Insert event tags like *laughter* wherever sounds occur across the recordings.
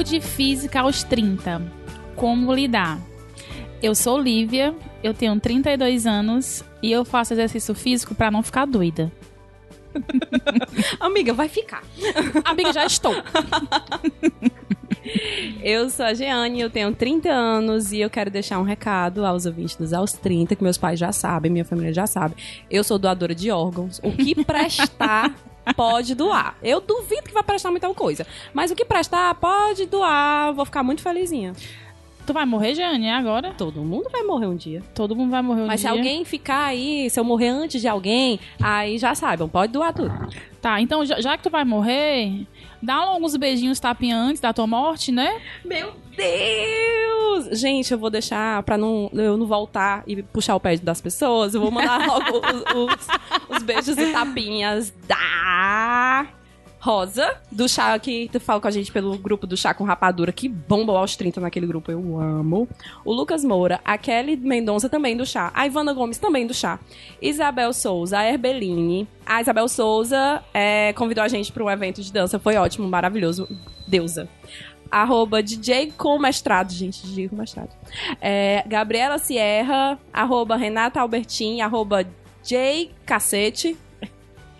Saúde física aos 30. Como lidar? Eu sou Lívia, eu tenho 32 anos e eu faço exercício físico para não ficar doida. *laughs* Amiga, vai ficar. Amiga, já estou. *laughs* Eu sou a Jeane, eu tenho 30 anos e eu quero deixar um recado aos ouvintes dos aos 30, que meus pais já sabem, minha família já sabe. Eu sou doadora de órgãos. O que *laughs* prestar pode doar. Eu duvido que vai prestar muita coisa. Mas o que prestar, pode doar. Vou ficar muito felizinha. Tu vai morrer, Jeane, agora? Todo mundo vai morrer um dia. Todo mundo vai morrer um Mas dia. se alguém ficar aí, se eu morrer antes de alguém, aí já saibam, pode doar tudo. Tá, então já, já que tu vai morrer, dá alguns beijinhos tapinha antes da tua morte, né? Meu Deus! Gente, eu vou deixar pra não, eu não voltar e puxar o pé das pessoas. Eu vou mandar logo os, os- os beijos e tapinhas da Rosa, do chá que tu fala com a gente pelo grupo do Chá com Rapadura, que bomba aos 30 naquele grupo, eu amo. O Lucas Moura, a Kelly Mendonça também do chá, a Ivana Gomes também do chá, Isabel Souza, a Herbeline. A Isabel Souza é, convidou a gente para um evento de dança, foi ótimo, maravilhoso. Deusa. Arroba DJ com mestrado, gente, DJ com mestrado. É, Gabriela Sierra, arroba Renata Albertin, arroba J Cacete,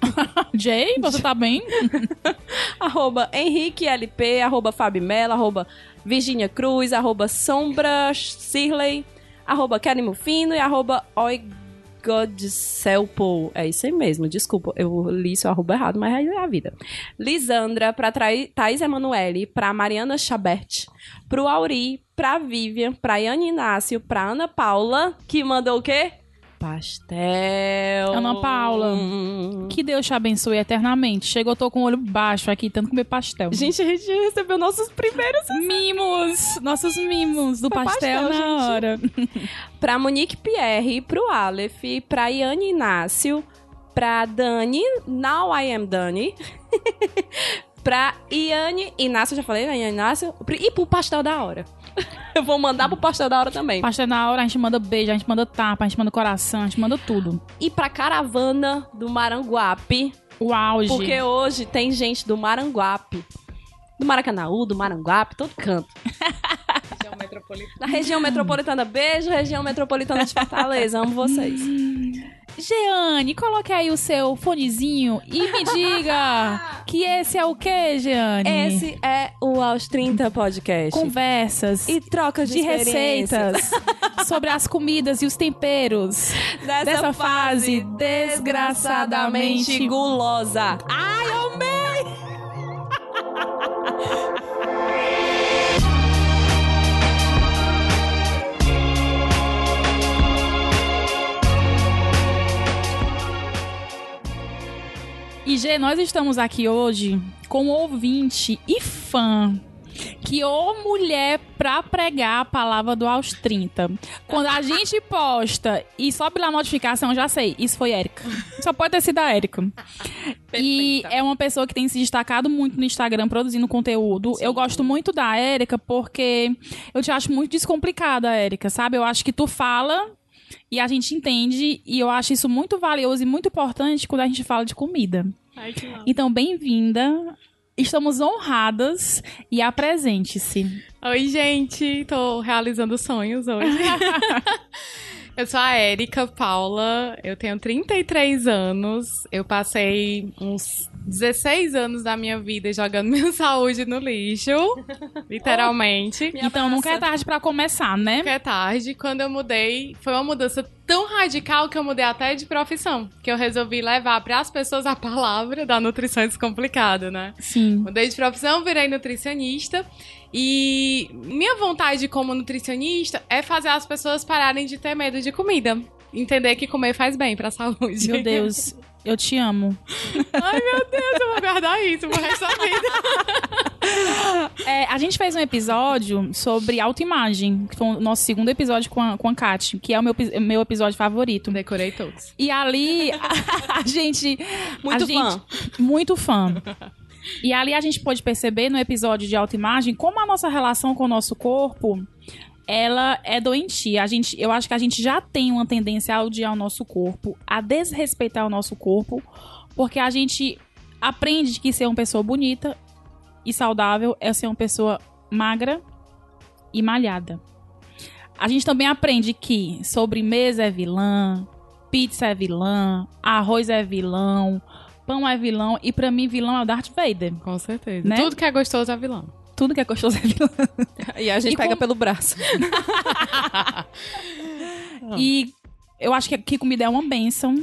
*laughs* Jay, você tá bem? *laughs* arroba Henrique LP, arroba Fabimela, arroba Virginia Cruz, arroba Sombra Sirley, arroba e arroba Oigodselpo. É isso aí mesmo, desculpa, eu li seu arroba errado, mas é a vida. Lisandra, pra Thaís Emanuele, pra Mariana Chabert, pro Auri, pra Vivian, pra Yane Inácio, pra Ana Paula, que mandou o quê? Pastel. Ana Paula. Que Deus te abençoe eternamente. Chegou, tô com o olho baixo aqui, tanto comer pastel. Gente, a gente recebeu nossos primeiros Mimos! Nossos mimos do pastel, pastel, na gente. hora. *laughs* Pra Monique Pierre, pro Aleph, pra Iane Inácio, pra Dani, Now I Am Dani, *laughs* pra Iane Inácio, já falei, né? Iane Inácio, e pro Pastel da Hora. *laughs* Eu vou mandar pro Pastel da Hora também. Pastel na hora, a gente manda beijo, a gente manda tapa, a gente manda coração, a gente manda tudo. E pra Caravana do Maranguape, O auge. porque hoje tem gente do Maranguape. Do Maracanaú, do Maranguape, todo canto. *laughs* Na região metropolitana, beijo, região metropolitana de Fortaleza, amo vocês. *laughs* Jeane, coloque aí o seu fonezinho e me diga *laughs* que esse é o que, Jeane? Esse é o Aos 30 Podcast. Conversas E troca de, de receitas *laughs* sobre as comidas e os temperos dessa, dessa fase desgraçadamente desgraçadamente gulosa. Ai, amei! E G, nós estamos aqui hoje com ouvinte e fã. Que ô mulher pra pregar a palavra do aos 30. Quando a gente *laughs* posta e sobe lá a notificação, já sei, isso foi Érica. Só pode ter sido a Érica. E é uma pessoa que tem se destacado muito no Instagram produzindo conteúdo. Eu gosto muito da Érica porque eu te acho muito descomplicada, Érica, sabe? Eu acho que tu fala e a gente entende e eu acho isso muito valioso e muito importante quando a gente fala de comida. Ai. Então, bem-vinda. Estamos honradas e apresente-se. Oi, gente. Tô realizando sonhos hoje. *laughs* eu sou a Érica Paula. Eu tenho 33 anos. Eu passei uns 16 anos da minha vida jogando *laughs* minha saúde no lixo. *laughs* literalmente. então, nunca é tarde pra começar, né? Nunca é tarde. Quando eu mudei, foi uma mudança tão radical que eu mudei até de profissão. Que eu resolvi levar para as pessoas a palavra da nutrição descomplicada, né? Sim. Mudei de profissão, virei nutricionista. E minha vontade como nutricionista é fazer as pessoas pararem de ter medo de comida. Entender que comer faz bem pra *laughs* saúde. Meu Deus, eu te amo. Ai, meu Deus, eu vou guardar isso pro resto da vida. *laughs* É, a gente fez um episódio sobre autoimagem, que foi o nosso segundo episódio com a, com a Kat, que é o meu, meu episódio favorito. Decorei todos. E ali a, a gente. Muito a fã. gente- muito fã. E ali a gente pôde perceber no episódio de autoimagem como a nossa relação com o nosso corpo ela é doentia. A gente, eu acho que a gente já tem uma tendência a odiar o nosso corpo, a desrespeitar o nosso corpo, porque a gente aprende que ser uma pessoa bonita e saudável é ser uma pessoa magra e malhada. A gente também aprende que sobremesa é vilã, pizza é vilã, arroz é vilão, pão é vilão e pra mim vilão é o Darth Vader. Com certeza. Né? Tudo que é gostoso é vilão. Tudo que é gostoso é vilão. E a gente E pega com- pelo braço. *laughs* E eu acho que, que comida é uma benção.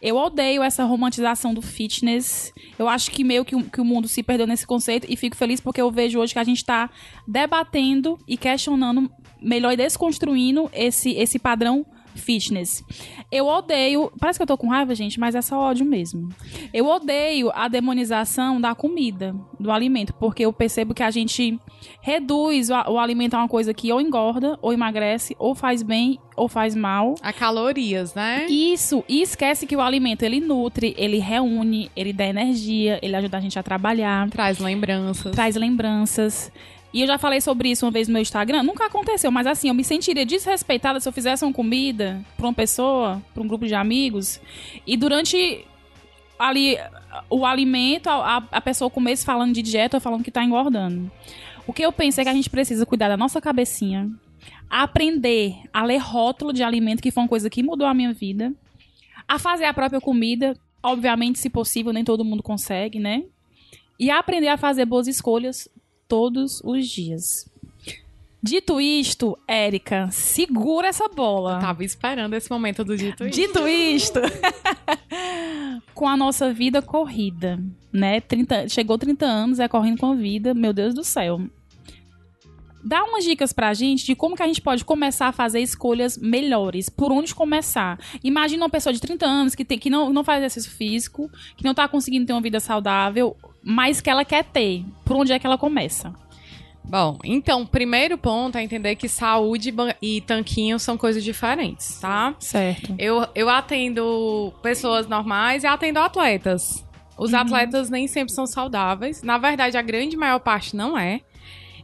Eu odeio essa romantização do fitness. Eu acho que meio que, o- que o mundo se perdeu nesse conceito e fico feliz porque eu vejo hoje que a gente tá debatendo e questionando, melhor e desconstruindo esse, esse padrão fitness. Eu odeio, parece que eu tô com raiva, gente, mas é só ódio mesmo. Eu odeio a demonização da comida, do alimento, porque eu percebo que a gente reduz o, o alimento a uma coisa que ou engorda, ou emagrece, ou faz bem, ou faz mal. A calorias, né? Isso, e esquece que o alimento ele nutre, ele reúne, ele dá energia, ele ajuda a gente a trabalhar, Traz lembranças. traz lembranças. E eu já falei sobre isso uma vez no meu Instagram. Nunca aconteceu, mas assim, eu me sentiria desrespeitada se eu fizesse uma comida pra uma pessoa, pra um grupo de amigos, e durante ali o alimento, a, a- pessoa comesse falando de dieta ou falando que tá engordando. O que eu penso é que a gente precisa cuidar da nossa cabecinha, aprender a ler rótulo de alimento, que foi uma coisa que mudou a minha vida, a fazer a própria comida, obviamente, se possível, nem todo mundo consegue, né? E aprender a fazer boas escolhas todos os dias. Dito isto, Érica, segura essa bola. Eu tava esperando esse momento do dito isso. Dito isto, *laughs* com a nossa vida corrida, né? 30, chegou 30 anos, é correndo com a vida, meu Deus do céu. Dá umas dicas pra gente de como que a gente pode começar a fazer escolhas melhores. Por onde começar? Imagina uma pessoa de 30 anos que, tem, que não, não faz exercício físico, que não tá conseguindo ter uma vida saudável, mas que ela quer ter. Por onde é que ela começa? Bom, então, primeiro ponto é entender que saúde e tanquinho são coisas diferentes, tá? Certo. Eu, eu atendo pessoas normais e atendo atletas. Os atletas nem sempre são saudáveis. Na verdade, a grande maior parte não é.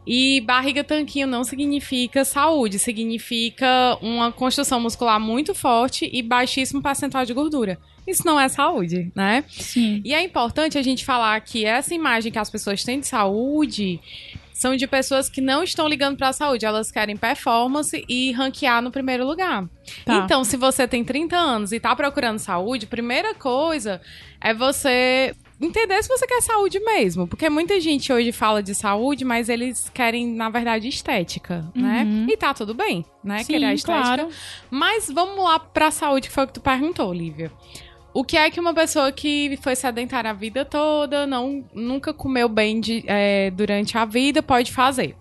E barriga tanquinho não significa saúde, significa uma construção muscular muito forte e baixíssimo percentual de gordura. Isso não é saúde, né? Sim. E é importante a gente falar que essa imagem que as pessoas têm de saúde são de pessoas que não estão ligando para a saúde, elas querem performance e ranquear no primeiro lugar. Tá. Então, se você tem 30 anos e tá procurando saúde, primeira coisa é você entender se você quer saúde mesmo, porque muita gente hoje fala de saúde, mas eles querem na verdade estética, né? Uhum. E tá tudo bem, né? Sim, Querer a estética. claro. Mas vamos lá pra saúde, que foi o que tu perguntou, Lívia. O que é que uma pessoa que foi sedentária a vida toda, não, nunca comeu bem de- é, durante a vida, pode fazer?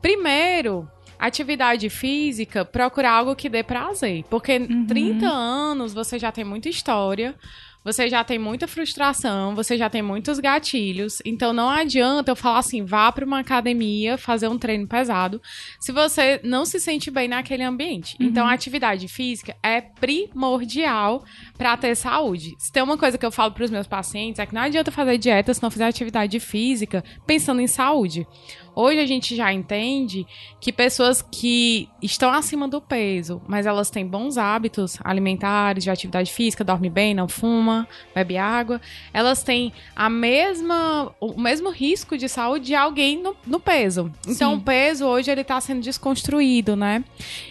Primeiro, atividade física, procurar algo que dê prazer. Porque 30 anos você já tem muita história, você já tem muita frustração, você já tem muitos gatilhos. Então não adianta eu falar assim, vá para uma academia fazer um treino pesado, se você não se sente bem naquele ambiente. Então a atividade física é primordial para ter saúde. Se tem uma coisa que eu falo para os meus pacientes é que não adianta fazer dieta se não fizer atividade física pensando em saúde. Hoje a gente já entende que pessoas que estão acima do peso, mas elas têm bons hábitos alimentares, de atividade física, dorme bem, não fuma, bebe água, elas têm a mesma, o mesmo risco de saúde de alguém no, no peso. Então Sim. o peso hoje ele está sendo desconstruído, né?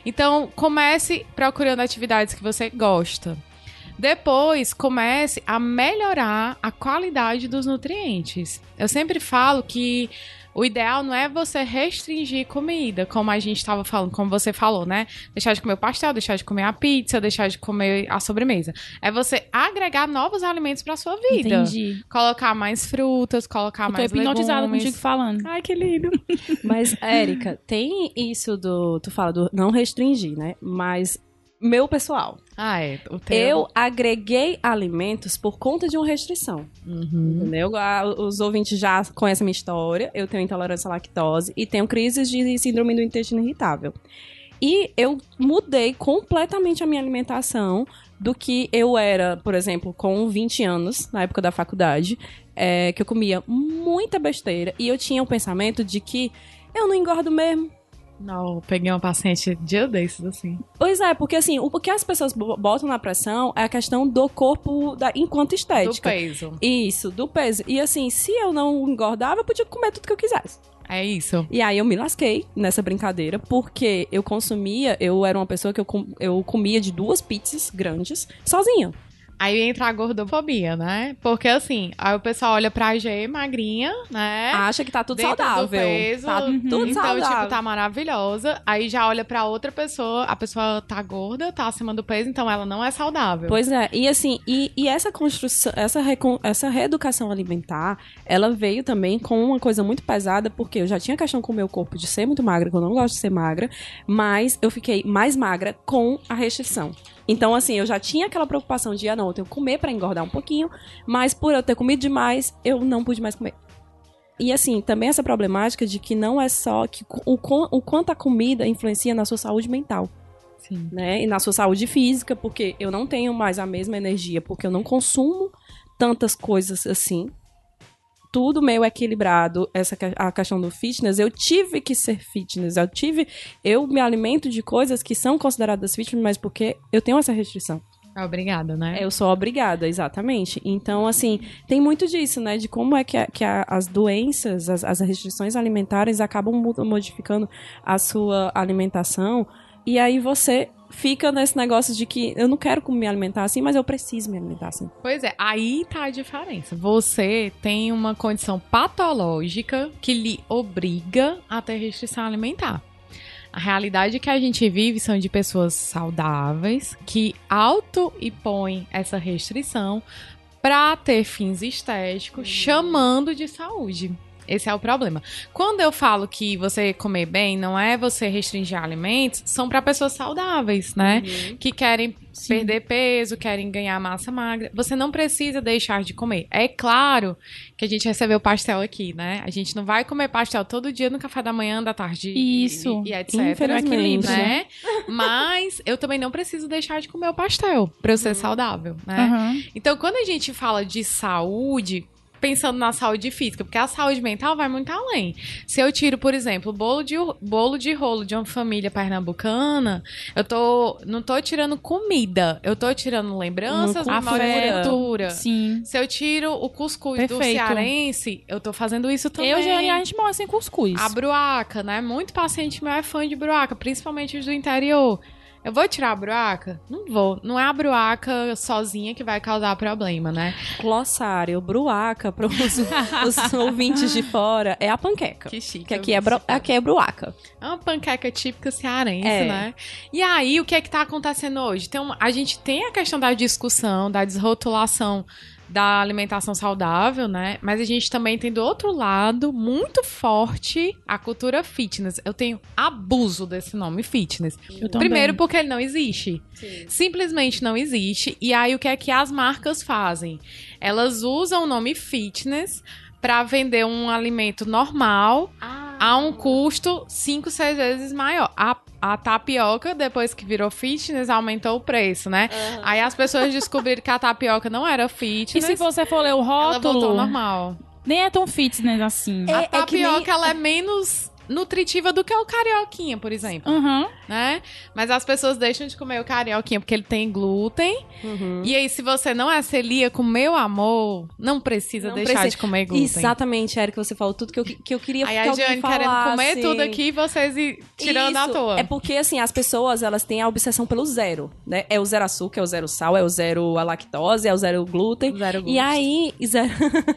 Então comece procurando atividades que você gosta. Depois, comece a melhorar a qualidade dos nutrientes. Eu sempre falo que o ideal não é você restringir comida, como a gente estava falando, como você falou, né? Deixar de comer o pastel, deixar de comer a pizza, deixar de comer a sobremesa. É você agregar novos alimentos para sua vida. Entendi. Colocar mais frutas, colocar Eu tô mais hipnotizada legumes. contigo falando. Ai, que lindo. *laughs* Mas, Érica, tem isso do. Tu fala do não restringir, né? Mas, meu pessoal, Ah, é. Eu agreguei alimentos por conta de uma restrição. Uhum. Entendeu? Os ouvintes já conhecem a minha história. Eu tenho intolerância à lactose e tenho crises de síndrome do intestino irritável. E eu mudei completamente a minha alimentação do que eu era, por exemplo, com 20 anos, na época da faculdade, é, que eu comia muita besteira e eu tinha o pensamento de que eu não engordo mesmo. Não, eu peguei uma paciente dia desses, assim. Pois é, porque assim, o, que as pessoas bo- botam na pressão é a questão do corpo da, enquanto Do estética. peso. Isso, do peso. E assim, se eu não engordava, eu podia comer tudo que eu quisesse. É isso. E aí eu me lasquei nessa brincadeira, porque eu consumia, eu era uma pessoa que eu, eu comia de duas pizzas grandes, sozinha. Aí entra a gordofobia, né? Porque assim, aí o pessoal olha pra G magrinha, né? Acha que tá tudo Dentro do saudável. peso. Tá Uhum. tudo então, saudável. tipo, tá maravilhosa. Aí já olha pra outra pessoa, a pessoa tá gorda, tá acima do peso, então ela não é saudável. Pois é, e assim, e, e essa construção, essa, recon- essa reeducação alimentar, ela veio também com uma coisa muito pesada, porque eu já tinha questão com o meu corpo de ser muito magra, que eu não gosto de ser magra, mas eu fiquei mais magra com a restrição. Então, assim, eu já tinha aquela preocupação de, ah, não, eu tenho que comer pra engordar um pouquinho, mas por eu ter comido demais, eu não pude mais comer. E assim, também essa problemática de que não é só que o, o quanto a comida influencia na sua saúde mental Sim. né? E na sua saúde física, porque eu não tenho mais a mesma energia, porque eu não consumo tantas coisas assim. Tudo meio equilibrado, essa a questão do fitness, eu tive que ser fitness, eu tive, eu me alimento de coisas que são consideradas fitness, mas porque eu tenho essa restrição. Obrigada, né? Eu sou obrigada, exatamente. Então, assim, tem muito disso, né? De como é que, a- que a- as doenças, as, as restrições alimentares acabam modificando a sua alimentação. E aí você fica nesse negócio de que eu não quero me alimentar assim, mas eu preciso me alimentar assim. Pois é, aí tá a diferença. Você tem uma condição patológica que lhe obriga a ter restrição alimentar. A realidade que a gente vive são de pessoas saudáveis que auto e põem essa restrição para ter fins estéticos, chamando de saúde. Esse é o problema. Quando eu falo que você comer bem não é você restringir alimentos, são para pessoas saudáveis, né? Que querem Sim. perder peso, querem ganhar massa magra. Você não precisa deixar de comer. É claro que a gente recebeu pastel aqui, né? A gente não vai comer pastel todo dia no café da manhã, da tarde Isso. e, e etc. Infelizmente, Equilíbrio, né? Mas eu também não preciso deixar de comer o pastel pra eu ser saudável, né? Aham. Então, quando a gente fala de saúde, pensando na saúde física, porque a saúde mental vai muito além. Se eu tiro, por exemplo, bolo de, bolo de rolo de uma família pernambucana, eu tô não tô tirando comida, eu tô tirando lembranças, memória cultura. Sim. Se eu tiro o cuscuz do Perfeito. cearense, eu tô fazendo isso também. Eu e a gente mora sem cuscuz. A bruaca, né? Muito paciente meu é fã de bruaca, principalmente os do interior. Eu vou tirar a bruaca? Não vou. Não é a bruaca sozinha que vai causar problema, né? Glossário, bruaca, para os, *laughs* os ouvintes de fora, é a panqueca. Que chique. Que aqui é, bro, aqui é bruaca. É uma panqueca típica cearense, É. né? E aí, o que é que tá acontecendo hoje? Tem uma- a gente tem a questão da discussão, da desrotulação da alimentação saudável, né? Mas a gente também tem do outro lado, muito forte, a cultura fitness. Eu tenho abuso desse nome fitness. Primeiro porque ele não existe. Simplesmente não existe. E aí o que é que as marcas fazem? Elas usam o nome fitness pra vender um alimento normal a um custo 5, 6 vezes maior. A, a tapioca, depois que virou fitness, aumentou o preço, né? Aí as pessoas descobriram que a tapioca não era E fitness. se você for ler o ela voltou rótulo, normal. nem é tão fitness assim. É- a que nem- tapioca, ela é menos nutritiva do que o carioquinha, por exemplo, Aham. né? Mas as pessoas deixam de comer o carioquinha porque ele tem glúten. Uhum. E aí, se você não é celíaco, meu amor, não precisa Não deixar precisa. de comer glúten. Exatamente, Érica, você falou tudo que eu, que eu queria Aí que a Jane querendo comer tudo aqui e vocês ir tirando à Isso. toa. É porque, assim, as pessoas, elas têm a obsessão pelo zero, né? É o zero açúcar, é o zero sal, é o zero a lactose, é o zero glúten. Zero E gosto. aí, *laughs* zero...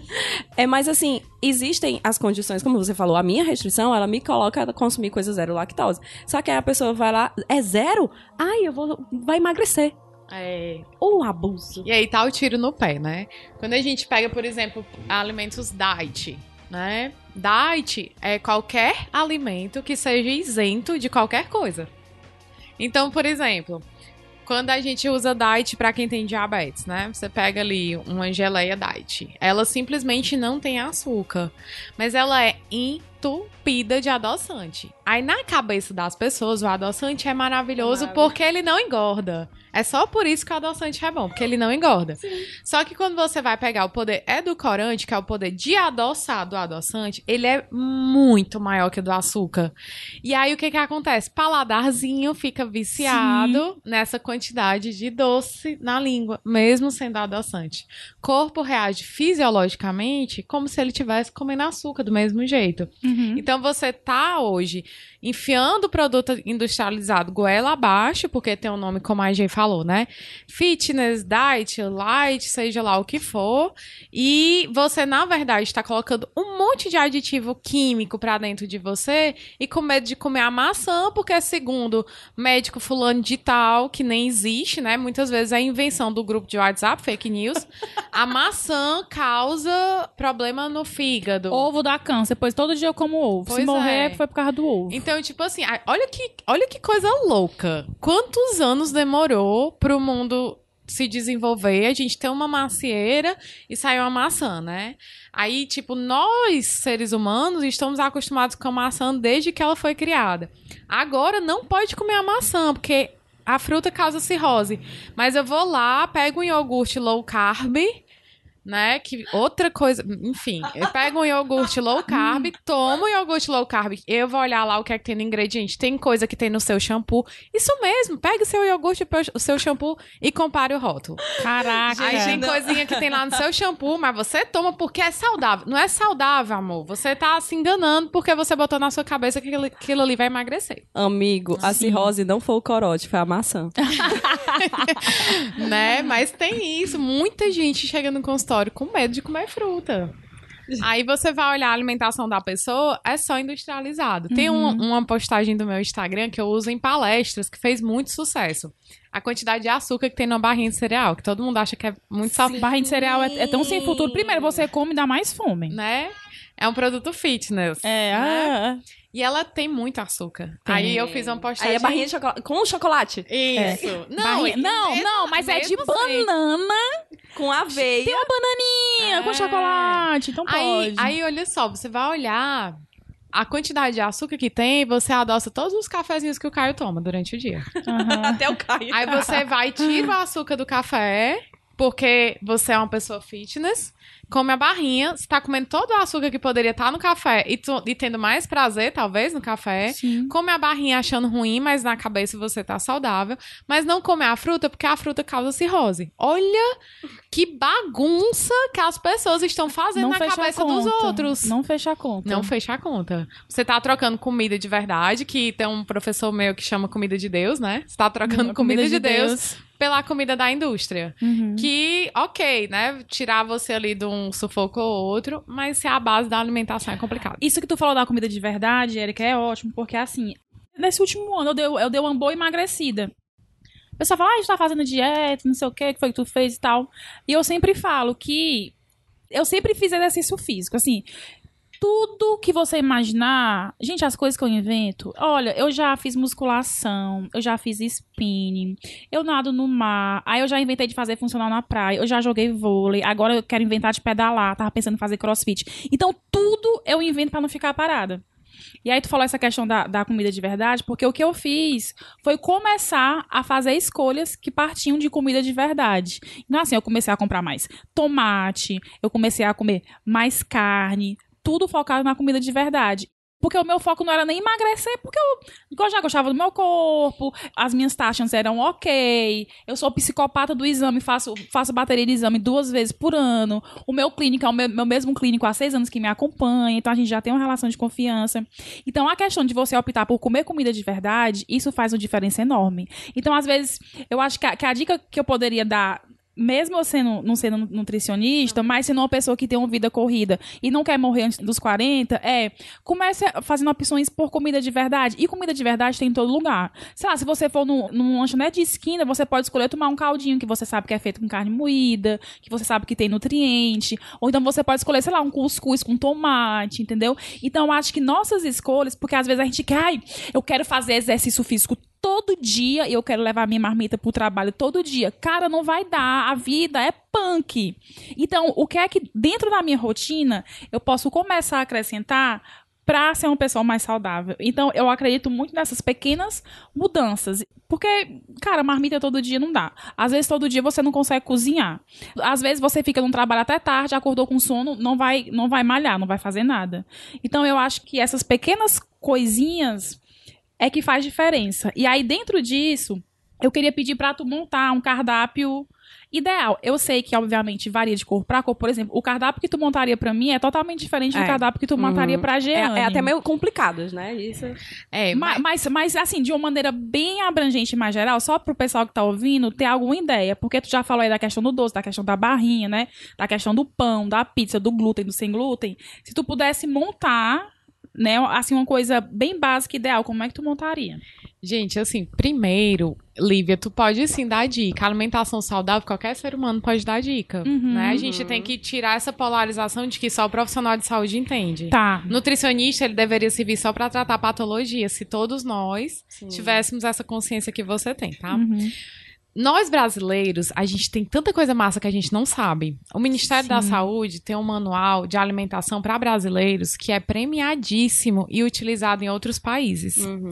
*laughs* é mais assim, existem as condições, como você falou, a minha restrição, ela me coloca a consumir coisa zero lactose. Só que aí a pessoa vai lá, é zero? Ai, eu vou, vai emagrecer. É. Ou abuso. E aí tá o tiro no pé, né? Quando a gente pega, por exemplo, alimentos diet, né? Diet é qualquer alimento que seja isento de qualquer coisa. Então, por exemplo, quando a gente usa diet pra quem tem diabetes, né? Você pega ali uma geleia diet. Ela simplesmente não tem açúcar, mas ela é entupida de adoçante. Aí na cabeça das pessoas, o adoçante é maravilhoso Maravilhoso. porque ele não engorda. É só por isso que o adoçante é bom, porque ele não engorda. Só que quando você vai pegar o poder edulcorante, que é o poder de adoçar do adoçante, ele é muito maior que o do açúcar. E aí o que que acontece? Paladarzinho fica viciado nessa quantidade de doce na língua, mesmo sendo adoçante. Corpo reage fisiologicamente como se ele tivesse comendo açúcar do mesmo jeito. Uhum. Então você tá hoje enfiando o produto industrializado goela abaixo, porque tem um nome como a gente falou, né? Fitness, diet, light, seja lá o que for, e você na verdade está colocando um monte de aditivo químico pra dentro de você e com medo de comer a maçã, porque segundo médico fulano de tal, que nem existe, né? Muitas vezes é invenção do grupo de WhatsApp, fake news. A maçã causa problema no fígado. Ovo dá câncer, pois todo dia eu como ovo. Pois Se morrer, é. foi por causa do ovo. Então, tipo assim, olha que, olha que coisa louca. Quantos anos demorou pro mundo se desenvolver? A gente tem uma macieira e saiu uma maçã, né? Aí, tipo, nós, seres humanos, estamos acostumados com a maçã desde que ela foi criada. Agora não pode comer a maçã, porque a fruta causa cirrose. Mas eu vou lá, pego um iogurte low carb, né? Que outra coisa, enfim, eu pego um iogurte low carb, *laughs* tomo um iogurte low carb, eu vou olhar lá o que é que tem no ingrediente. Tem coisa que tem no seu shampoo. Isso mesmo, pega o seu iogurte, o seu shampoo e compare o rótulo. Caraca. Aí tem coisinha que tem lá no seu shampoo, mas você toma porque é saudável. Não é saudável, amor. Você tá se enganando porque você botou na sua cabeça que aquilo, aquilo ali vai emagrecer. Amigo, a cirrose não foi o corote, foi a maçã. *laughs* né? Mas tem isso. Muita gente chega no consultório com medo de comer fruta. Aí você vai olhar a alimentação da pessoa, é só industrializado. Tem um- uma postagem do meu Instagram que eu uso em palestras, que fez muito sucesso. A quantidade de açúcar que tem numa barrinha de cereal, que todo mundo acha que é muito saudável, Barrinha de cereal é, é tão sem futuro. Primeiro, você come e dá mais fome. né? É um produto fitness. É, né? ah, E ela tem muito açúcar. Tem. Aí eu fiz uma postagem. Aí a barrinha de chocolate. Com chocolate. Isso. Não, barrinha- não, mesmo- não, mas é de banana. Com aveia. Tem uma bananinha com É. chocolate, então Aí, pode. aí, olha só, você vai olhar a quantidade de açúcar que tem você adoça todos os cafezinhos que o Caio toma durante o dia. Aham. *laughs* Até o Caio. Aí você vai, tira o açúcar do café, porque você é uma pessoa fitness, come a barrinha, você tá comendo todo o açúcar que poderia estar no café e, tu- e tendo mais prazer, talvez, no café. Sim. Come a barrinha achando ruim, mas na cabeça você tá saudável. Mas não come a fruta, porque a fruta causa cirrose. Olha que bagunça que as pessoas estão fazendo Não na cabeça dos outros. Não fecha a conta. Não fecha a conta. Você tá trocando comida de verdade, que tem um professor meu que chama comida de Deus, né? Você tá trocando comida, de, Deus, pela comida da indústria. Uhum. Que, ok, né? Tirar você ali de um sufoco ou outro, mas se a base da alimentação é complicado. Isso que tu falou da comida de verdade, Erika, é ótimo, porque assim, nesse último ano eu dei, eu dei uma boa emagrecida. O pessoal fala, ah, a gente tá fazendo dieta, não sei o que, que foi que tu fez e tal. E eu sempre falo que eu sempre fiz exercício físico, assim. Tudo que você imaginar, gente, as coisas que eu invento. Olha, eu já fiz musculação, eu já fiz spinning, eu nado no mar, aí eu já inventei de fazer funcional na praia, eu já joguei vôlei, agora eu quero inventar de pedalar, tava pensando em fazer crossfit. Então, tudo eu invento pra não ficar parada. E aí tu falou essa questão da, da comida de verdade, porque o que eu fiz foi começar a fazer escolhas que partiam de comida de verdade. Então, assim, eu comecei a comprar mais tomate, eu comecei a comer mais carne, tudo focado na comida de verdade. Porque o meu foco não era nem emagrecer, porque eu, eu já gostava do meu corpo, as minhas taxas eram ok, eu sou psicopata do exame, faço, faço bateria de exame duas vezes por ano, o meu clínico é o meu, meu mesmo clínico há seis anos que me acompanha, então a gente já tem uma relação de confiança. Então a questão de você optar por comer comida de verdade, isso faz uma diferença enorme. Então, às vezes, eu acho que a, que a dica que eu poderia dar mesmo sendo, não sendo nutricionista, mas sendo uma pessoa que tem uma vida corrida e não quer morrer antes dos 40, é comece fazendo opções por comida de verdade. E comida de verdade tem em todo lugar. Sei lá, se você for num, num lanchonete de esquina, você pode escolher tomar um caldinho que você sabe que é feito com carne moída, que você sabe que tem nutriente. Ou então você pode escolher, sei lá, um cuscuz com tomate, entendeu? Então acho que nossas escolhas, porque às vezes a gente quer, ai, eu quero fazer exercício físico todo dia e eu quero levar minha marmita pro trabalho todo dia. Cara, não vai dar. A vida é punk. Então, o que é que dentro da minha rotina eu posso começar a acrescentar pra ser uma pessoa mais saudável. Então, eu acredito muito nessas pequenas mudanças. Porque, cara, marmita todo dia não dá. Às vezes, todo dia você não consegue cozinhar. Às vezes, você fica no trabalho até tarde, acordou com sono, não vai, não vai malhar, não vai fazer nada. Então, eu acho que essas pequenas coisinhas é que faz diferença. E aí, dentro disso, eu queria pedir pra tu montar um cardápio ideal. Eu sei que, obviamente, varia de cor pra cor. Por exemplo, o cardápio que tu montaria pra mim é totalmente diferente do É. cardápio que tu montaria Uhum. pra É, Jeane. é até meio complicado, né? Isso. É, Ma- Mas, mas, assim, de uma maneira bem abrangente e mais geral, só pro pessoal que tá ouvindo ter alguma ideia. Porque tu já falou aí da questão do doce, da questão da barrinha, né? Da questão do pão, da pizza, do glúten, do sem glúten. Se tu pudesse montar, né, assim, uma coisa bem básica, ideal, como é que tu montaria? Gente, assim, primeiro, Lívia, tu pode sim dar dica. Alimentação saudável, qualquer ser humano pode dar dica. Uhum. Né? A gente tem que tirar essa polarização de que só o profissional de saúde entende. Tá. Nutricionista, ele deveria servir só pra tratar patologia, se todos nós Sim. tivéssemos essa consciência que você tem, tá? Uhum. Nós brasileiros, a gente tem tanta coisa massa que a gente não sabe. O Ministério da Sim. Saúde tem um manual de alimentação para brasileiros que é premiadíssimo e utilizado em outros países. Uhum.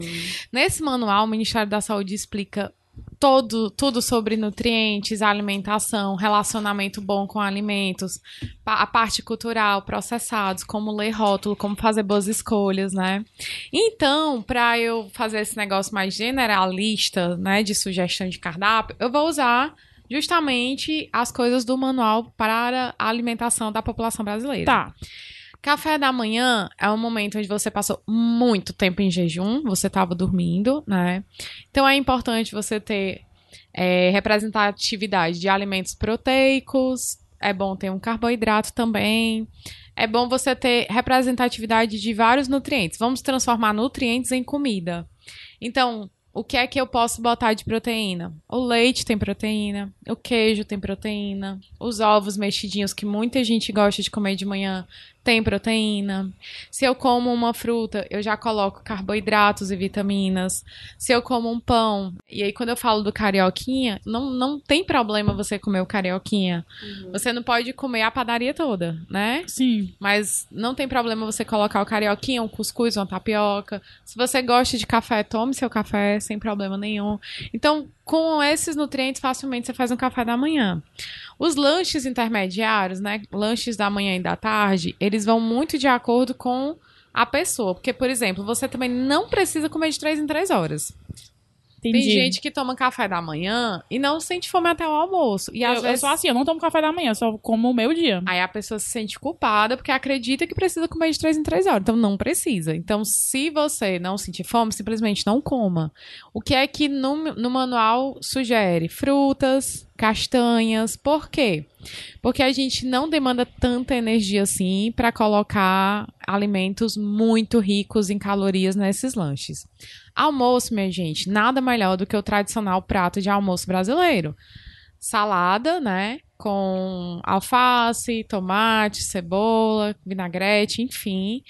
Nesse manual, o Ministério da Saúde explica todo, tudo sobre nutrientes, alimentação, relacionamento bom com alimentos, a parte cultural, processados, como ler rótulo, como fazer boas escolhas, né? Então, para eu fazer esse negócio mais generalista, né, de sugestão de cardápio, eu vou usar justamente as coisas do manual para a alimentação da população brasileira. Tá. Café da manhã é um momento onde você passou muito tempo em jejum, você estava dormindo, né? Então é importante você ter é, representatividade de alimentos proteicos, é bom ter um carboidrato também. É bom você ter representatividade de vários nutrientes. Vamos transformar nutrientes em comida. Então, o que é que eu posso botar de proteína? O leite tem proteína, o queijo tem proteína, os ovos mexidinhos que muita gente gosta de comer de manhã tem proteína. Se eu como uma fruta, eu já coloco carboidratos e vitaminas. Se eu como um pão, e aí quando eu falo do carioquinha, não, não tem problema você comer o carioquinha. Você não pode comer a padaria toda, né? Sim. Mas não tem problema você colocar o carioquinha, um cuscuz, uma tapioca. Se você gosta de café, tome seu café sem problema nenhum. Então, com esses nutrientes, facilmente você faz um café da manhã. Os lanches intermediários, né? Lanches da manhã e da tarde, eles vão muito de acordo com a pessoa. Porque, por exemplo, você também não precisa comer de 3 em 3 horas. Entendi. Tem gente que toma café da manhã e não sente fome até o almoço. E às eu, eu vezes sou assim, eu não tomo café da manhã, eu só como o meu dia. Aí a pessoa se sente culpada porque acredita que precisa comer de 3 em 3 horas. Então não precisa. Então, se você não sentir fome, simplesmente não coma. O que é que no, no manual sugere? Frutas, castanhas. Por quê? Porque a gente não demanda tanta energia assim para colocar alimentos muito ricos em calorias nesses lanches. Almoço, minha gente, nada melhor do que o tradicional prato de almoço brasileiro salada, né? Com alface, tomate, cebola, vinagrete, enfim.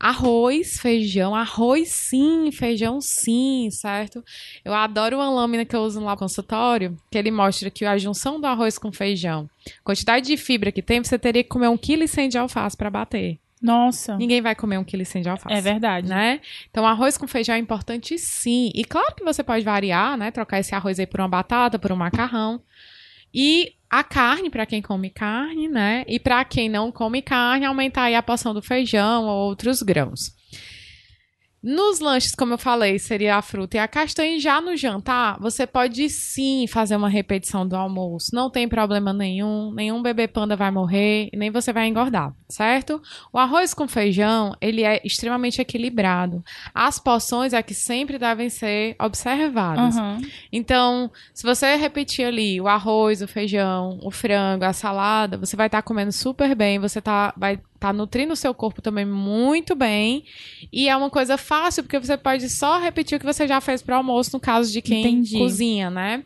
Arroz, feijão, arroz sim, feijão sim, certo? Eu adoro uma lâmina que eu uso lá no consultório, que ele mostra que a junção do arroz com feijão, quantidade de fibra que tem, você teria que comer um quilo e de alface para bater. Nossa. Ninguém vai comer um quilo cem de alface É verdade. né? Então, arroz com feijão é importante sim. E claro que você pode variar, né? Trocar esse arroz aí por uma batata, por um macarrão. E a carne, para quem come carne, né? E para quem não come carne, aumentar aí a porção do feijão ou outros grãos. Nos lanches, como eu falei, seria a fruta e a castanha. E Já no jantar, você pode sim fazer uma repetição do almoço. Não tem problema nenhum. Nenhum bebê panda vai morrer e nem você vai engordar, certo? O arroz com feijão, ele é extremamente equilibrado. As porções é que sempre devem ser observadas. Aham. Então, se você repetir ali o arroz, o feijão, o frango, a salada, você vai estar comendo super bem, você tá, vai estar nutrindo o seu corpo também muito bem. E é uma coisa fácil, porque você pode só repetir o que você já fez para o almoço, no caso de quem Entendi. cozinha, né?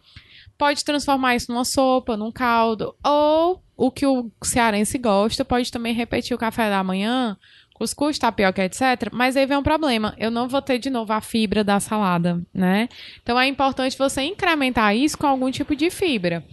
Pode transformar isso numa sopa, num caldo, ou o que o cearense gosta, pode também repetir o café da manhã, cuscuz, tapioca, etc. Mas aí vem um problema, eu não vou ter de novo a fibra da salada, né? Então é importante você incrementar isso com algum tipo de fibra.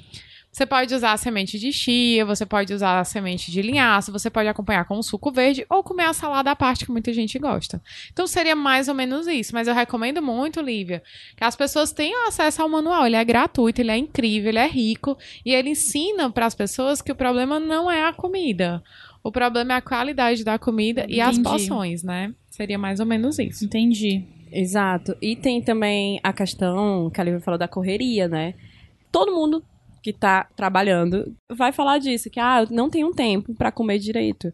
Você pode usar a semente de chia, você pode usar a semente de linhaça, você pode acompanhar com um suco verde ou comer a salada à parte, que muita gente gosta. Então seria mais ou menos isso. Mas eu recomendo muito, Lívia, que as pessoas tenham acesso ao manual. Ele é gratuito, ele é incrível, ele é rico e ele ensina para as pessoas que o problema não é a comida. O problema é a qualidade da comida e as Entendi. porções, né? Seria mais ou menos isso. Entendi. Exato. E tem também a questão que a Lívia falou da correria, né? Todo mundo que tá trabalhando vai falar disso, que ah, eu não tenho tempo pra comer direito.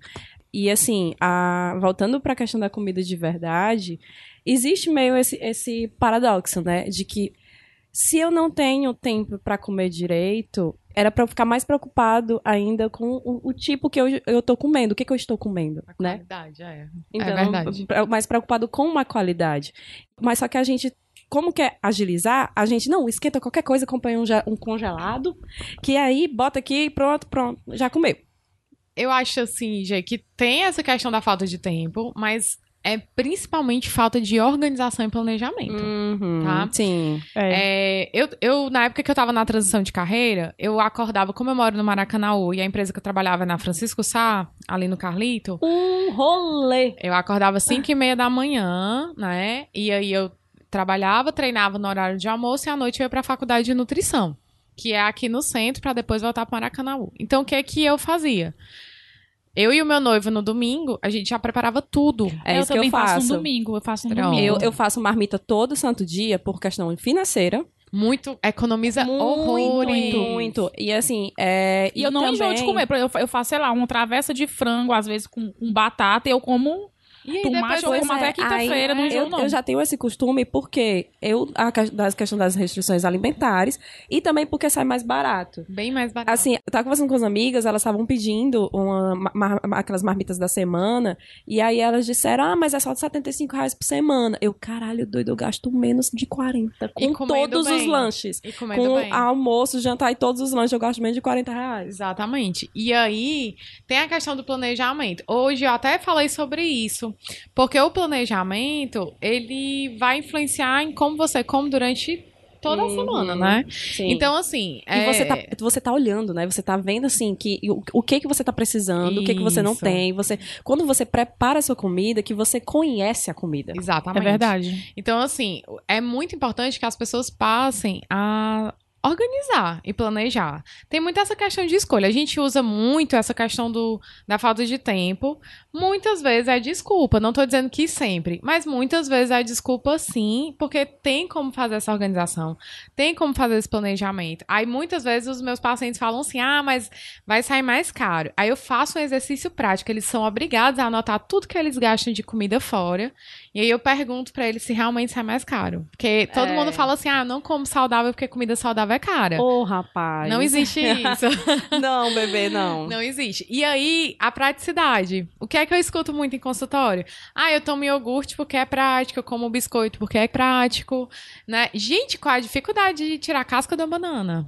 E assim, a- voltando pra questão da comida de verdade, existe meio esse, esse paradoxo, né? De que se eu não tenho tempo pra comer direito, era pra eu ficar mais preocupado ainda com o, o tipo que eu, eu tô comendo, o que, que eu estou comendo, A né? qualidade, é. Então, é verdade. mais preocupado com uma qualidade. Mas só que a gente, como quer agilizar, a gente não esquenta qualquer coisa, acompanha um, um congelado, que aí bota aqui e pronto, pronto, já comeu. Eu acho assim, Gê, que tem essa questão da falta de tempo, mas é principalmente falta de organização e planejamento. Uhum, Tá. Sim. É. É, eu, eu, na época que eu tava na transição de carreira, eu acordava, como eu moro no Maracanãú e a empresa que eu trabalhava é na Francisco Sá, ali no Carlito, Um rolê. eu acordava às 5 e meia da manhã, né? E aí eu trabalhava, treinava no horário de almoço e à noite eu ia pra faculdade de nutrição, que é aqui no centro, pra depois voltar pro Maracanãú. Então o que é que eu fazia? Eu e o meu noivo no domingo, a gente já preparava tudo. É eu isso que eu também faço faço. um domingo. Eu faço um Pronto. domingo. Eu, eu faço marmita todo santo dia por questão financeira. Muito, economiza horrores. muito, muito. E assim, é, E eu não enjoo de também- comer. Eu faço, sei lá, uma travessa de frango, às vezes com, com batata, e eu como E aí depois como até é, quinta-feira, não enjoo, eu, não. eu já tenho esse costume porque eu, a das questão das restrições alimentares e também porque sai mais barato. Bem mais barato. Assim, eu tava conversando com as amigas, elas estavam pedindo uma, ma- ma- aquelas marmitas da semana, e aí elas disseram, ah, mas é só de 75 reais por semana. Eu, caralho, doido, eu gasto menos de 40 E com todos os bem. lanches. E comendo Com bem. almoço, jantar e todos os lanches, eu gasto menos de 40 reais. Exatamente. E aí, tem a questão do planejamento. Hoje eu até falei sobre isso, porque o planejamento, ele vai influenciar em como você come durante toda a Uhum. semana, né? Sim. Então, assim... E é... você, tá, você tá olhando, né? Você tá vendo, assim, que, o, o que que você tá precisando, o que que você não Isso. tem. Você, quando você prepara a sua comida, que você conhece a comida. É Exatamente. verdade. Então, assim, é muito importante que as pessoas passem a organizar e planejar. Tem muito essa questão de escolha. A gente usa muito essa questão do, da falta de tempo. Muitas vezes é desculpa. Não tô dizendo que sempre, mas muitas vezes é desculpa sim, porque tem como fazer essa organização, tem como fazer esse planejamento. Aí muitas vezes os meus pacientes falam assim: ah, mas vai sair mais caro. Aí eu faço um exercício prático. Eles são obrigados a anotar tudo que eles gastam de comida fora. E aí eu pergunto pra eles se realmente sai mais caro. Porque todo É. mundo fala assim: ah, não como saudável porque comida saudável é cara. Ô, rapaz. Não existe isso. *laughs* não, bebê, não. Não existe. E aí, a praticidade. O que é que eu escuto muito em consultório? Ah, eu tomo iogurte porque é prático, eu como biscoito porque é prático, né? Gente, qual a dificuldade de tirar a casca da banana?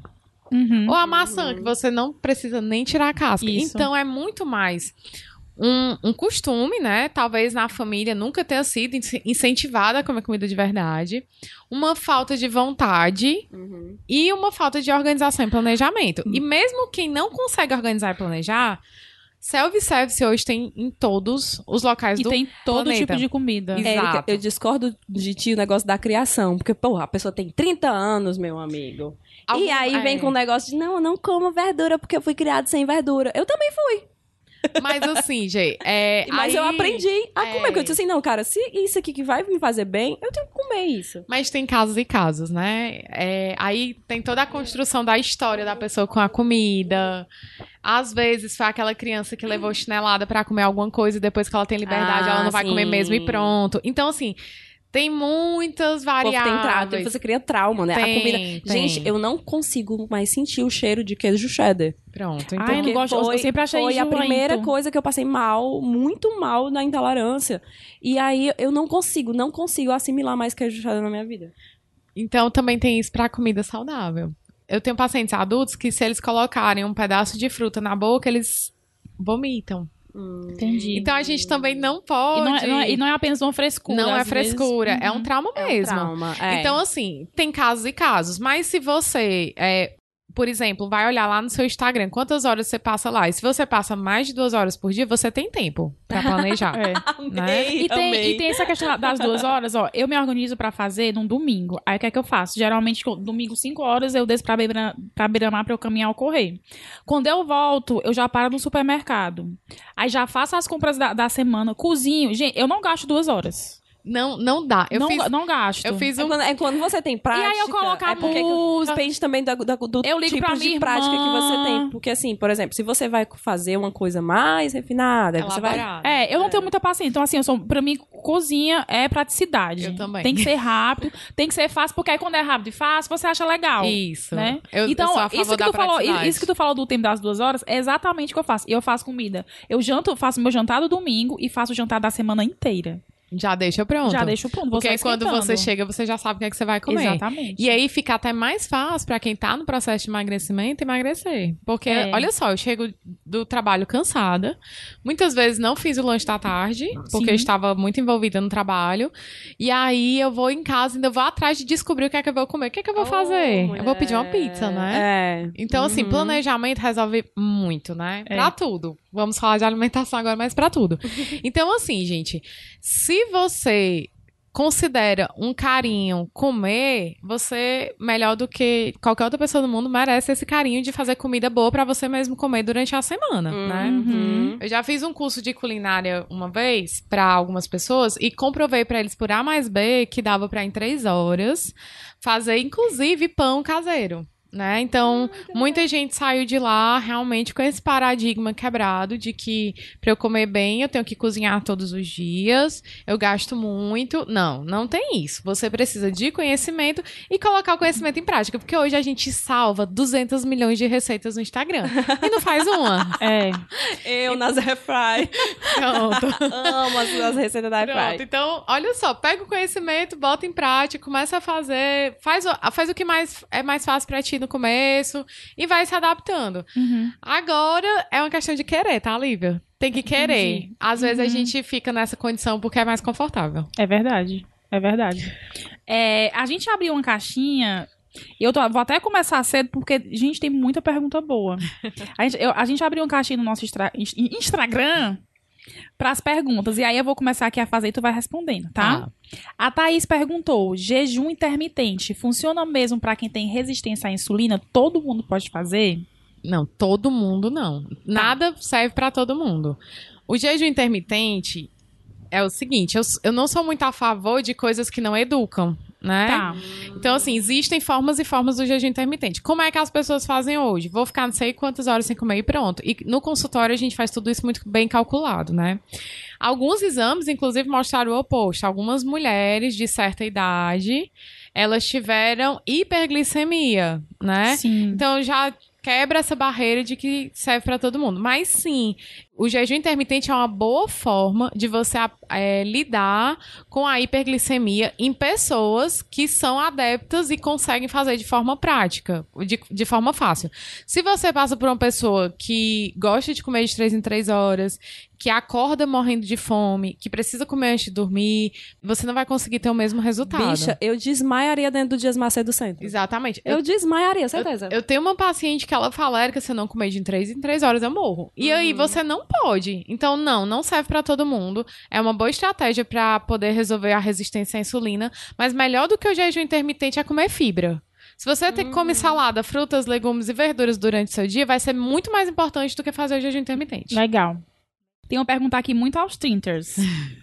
Uhum. Ou a maçã, que você não precisa nem tirar a casca. Isso. Então, é muito mais um, um costume, né? Talvez na família nunca tenha sido in- incentivada a comer comida de verdade. Uma falta de vontade Uhum. e uma falta de organização e planejamento. E mesmo quem não consegue organizar e planejar, self-service hoje tem em todos os locais E do tem todo planeta. tipo de comida. Exato. Érica, eu discordo de ti o negócio da criação. Porque, porra, a pessoa tem 30 anos, meu amigo. Algum- e aí vem é. com o negócio de, não, eu não como verdura porque eu fui criado sem verdura. Eu também fui. Mas assim, Jay, é, Mas eu aí- aprendi a é. comer. Porque eu disse assim, não, cara, se isso aqui que vai me fazer bem, eu tenho que comer isso. Mas tem casos e casos, né? É, aí tem toda a construção da história da pessoa com a comida. Às vezes foi aquela criança que levou chinelada pra comer alguma coisa e depois que ela tem liberdade, Ah, ela não vai comer mesmo e pronto. Então, assim, tem muitas povo tem trauma, variáveis. você cria trauma, né? Tem, a comida. tem. Gente, eu não consigo mais sentir o cheiro de queijo cheddar. Pronto. Então, Ai, eu gosto, eu foi, sempre achei foi a primeira coisa que eu passei mal, muito mal na intolerância. E aí eu não consigo, não consigo assimilar mais queijo cheddar na minha vida. então também tem isso pra comida saudável. Eu tenho pacientes adultos que se eles colocarem um pedaço de fruta na boca, eles vomitam. Entendi. Então a gente também não e, pode. não é, não é- e não é apenas uma frescura. Não é às vezes- frescura, é um Uhum. trauma É um mesmo. trauma. é. Então, assim, tem casos e casos. Mas se você é, por exemplo, vai olhar lá no seu Instagram quantas horas você passa lá. E se você passa mais de duas horas por dia, você tem tempo pra planejar. *laughs* É. Amei, E tem, amei. e tem essa questão das duas horas, ó. Eu me organizo pra fazer num domingo. Aí o que é que eu faço? Geralmente, domingo, 5 horas, eu desço pra Beira- pra Beira-Mar pra eu caminhar ou correr. Quando eu volto, eu já paro no supermercado. Aí já faço as compras da, da semana, cozinho. Gente, eu não gasto duas horas. Não, não dá. Eu não, fiz, não gasto. eu fiz É um. quando, é quando você tem prática. aí eu coloco a é porque música. depende também da- da- do, Eu ligo tipo pra de minha prática que irmã. você tem. Porque assim, por exemplo, se você vai fazer uma coisa mais refinada, aí você vai. É, eu não tenho muita paciência. Então, assim, eu sou, pra mim, cozinha é praticidade. Eu também. Tem que ser rápido, tem que ser fácil, porque aí quando é rápido e fácil, você acha legal. Isso. Né? Eu, então, eu sou a favor isso, que da tu falou, isso que tu falou do tempo das duas horas é exatamente o que eu faço. E eu faço comida. Eu janto, faço meu jantar do domingo e faço o jantar da semana inteira. Já deixa pronto. Já deixo pronto. Porque aí quando você chega, você já sabe o que, é que você vai comer. Exatamente. E aí fica até mais fácil pra quem tá no processo de emagrecimento emagrecer. Porque, É. olha só, eu chego do trabalho cansada. Muitas vezes não fiz o lanche da tarde, porque Sim. eu estava muito envolvida no trabalho. E aí eu vou em casa, ainda vou atrás de descobrir o que é que eu vou comer. O que é que eu vou fazer? Eu vou pedir uma pizza, né? É. Então, assim, Uhum. planejamento resolve muito, né? É. Pra tudo. Vamos falar de alimentação agora, mas pra tudo. *laughs* Então, assim, gente, se você considera um carinho comer, você, melhor do que qualquer outra pessoa do mundo, merece esse carinho de fazer comida boa pra você mesmo comer durante a semana, né? Uhum. Eu já fiz um curso de culinária uma vez pra algumas pessoas e comprovei pra eles por A mais B que dava pra em três horas fazer, inclusive, pão caseiro. Né? Então, muita gente saiu de lá realmente com esse paradigma quebrado de que pra eu comer bem eu tenho que cozinhar todos os dias, eu gasto muito. Não, não tem isso. Você precisa de conhecimento e colocar o conhecimento em prática, porque hoje a gente salva 200 milhões de receitas no Instagram e não faz uma. É. Eu nas airfry. Pronto. Amo as, as receitas da Pronto, airfry. então, olha só, pega o conhecimento, bota em prática, começa a fazer, faz, o- faz o que mais é mais fácil pra ti no começo e vai se adaptando. Uhum. Agora é uma questão de querer, tá, Lívia? Tem que querer. Entendi. Às vezes a Uhum. gente fica nessa condição porque é mais confortável. É verdade. É verdade. É, a gente abriu uma caixinha. Eu tô- vou até começar cedo, porque a gente tem muita pergunta boa. A gente, eu- a gente abriu uma caixinha no nosso Ins- Instagram para as perguntas. E aí eu vou começar aqui a fazer e tu vai respondendo, tá? A Thaís perguntou: jejum intermitente funciona mesmo para quem tem resistência à insulina? Todo mundo pode fazer? Não, todo mundo não. Nada serve pra todo mundo. O jejum intermitente é o seguinte, eu, eu não sou muito a favor de coisas que não educam, né? Tá. Então, assim, existem formas e formas do jejum intermitente. Como é que as pessoas fazem hoje? Vou ficar não sei quantas horas sem comer e pronto. E no consultório a gente faz tudo isso muito bem calculado, né? Alguns exames, inclusive, mostraram o oposto. Algumas mulheres de certa idade, elas tiveram hiperglicemia, né? Sim. Então já quebra essa barreira de que serve pra todo mundo. Mas sim, o jejum intermitente é uma boa forma de você é, lidar com a hiperglicemia em pessoas que são adeptas e conseguem fazer de forma prática, de, de forma fácil. Se você passa por uma pessoa que gosta de comer de três em três horas, que acorda morrendo de fome, que precisa comer antes de dormir, você não vai conseguir ter o mesmo resultado. Bicha, eu desmaiaria dentro do Dias Macedo do Centro. Exatamente. Eu desmaiaria, certeza. Eu tenho uma paciente que ela fala, Erika, se eu não comer de 3 em 3 horas, eu morro. E aí você não pode. Então, não, não serve pra todo mundo. É uma boa estratégia pra poder resolver a resistência à insulina. Mas melhor do que o jejum intermitente é comer fibra. Se você tem que comer salada, frutas, legumes e verduras durante o seu dia, vai ser muito mais importante do que fazer o jejum intermitente. Legal. Tem uma pergunta aqui muito aos trinters.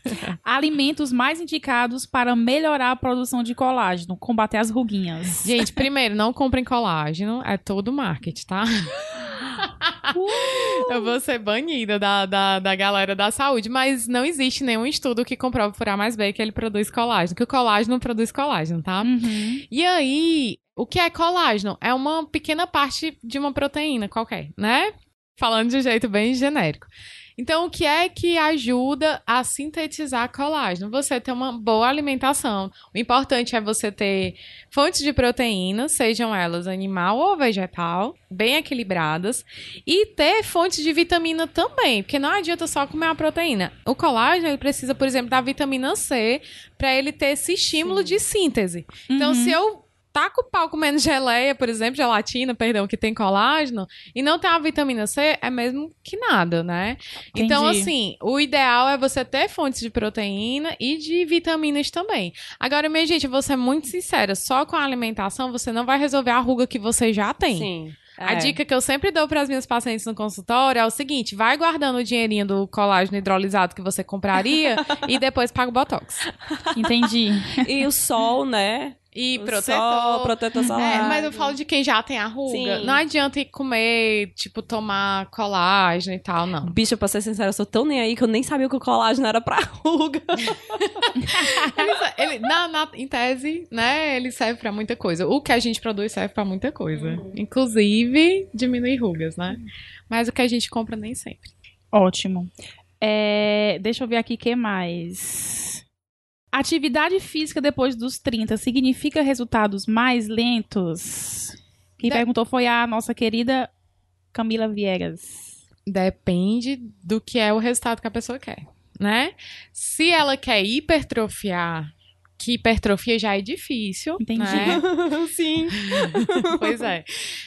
*laughs* Alimentos mais indicados para melhorar a produção de colágeno, combater as ruguinhas. Gente, primeiro, não comprem colágeno. É todo marketing, tá? *laughs* Eu vou ser banida da, da, da galera da saúde, mas não existe nenhum estudo que comprove por A mais B que ele produz colágeno, que o colágeno produz colágeno, tá? Uhum. E aí, o que é colágeno? É uma pequena parte de uma proteína qualquer, né? Falando de um jeito bem genérico. Então, o que é que ajuda a sintetizar colágeno? Você ter uma boa alimentação. O importante é você ter fontes de proteína, sejam elas animal ou vegetal, bem equilibradas, e ter fontes de vitamina também, porque não adianta só comer a proteína. O colágeno ele precisa, por exemplo, da vitamina C para ele ter esse estímulo de síntese. Então, Uhum. se eu taca o pau comendo geleia, por exemplo, gelatina, perdão, que tem colágeno, e não tem a vitamina C, é mesmo que nada, né? Então, Entendi. assim, o ideal é você ter fontes de proteína e de vitaminas também. Agora, minha gente, eu vou ser muito sincera, só com a alimentação você não vai resolver a ruga que você já tem. Sim. A É. dica que eu sempre dou para as minhas pacientes no consultório é o seguinte: vai guardando o dinheirinho do colágeno hidrolisado que você compraria *laughs* e depois paga o botox. Entendi. E o sol, né? E protetor. Protetor solar. É, mas eu falo de quem já tem a ruga. Sim. Não adianta ir comer, tipo, tomar colágeno e tal, não. Bicha, pra ser sincera, eu sou tão nem aí que eu nem sabia que o colágeno era pra *laughs* ruga. Ele, ele- na, na- em tese, né, ele serve pra muita coisa. O que a gente produz serve pra muita coisa. Inclusive, diminuir rugas, né? Mas o que a gente compra nem sempre. Ótimo. É, deixa eu ver aqui o que mais. Atividade física depois dos 30 significa resultados mais lentos? Quem De- perguntou foi a nossa querida Camila Viegas. Depende do que é o resultado que a pessoa quer, né? Se ela quer hipertrofiar, que hipertrofia já é difícil, Entendi. né? *laughs* Sim. *laughs* pois é.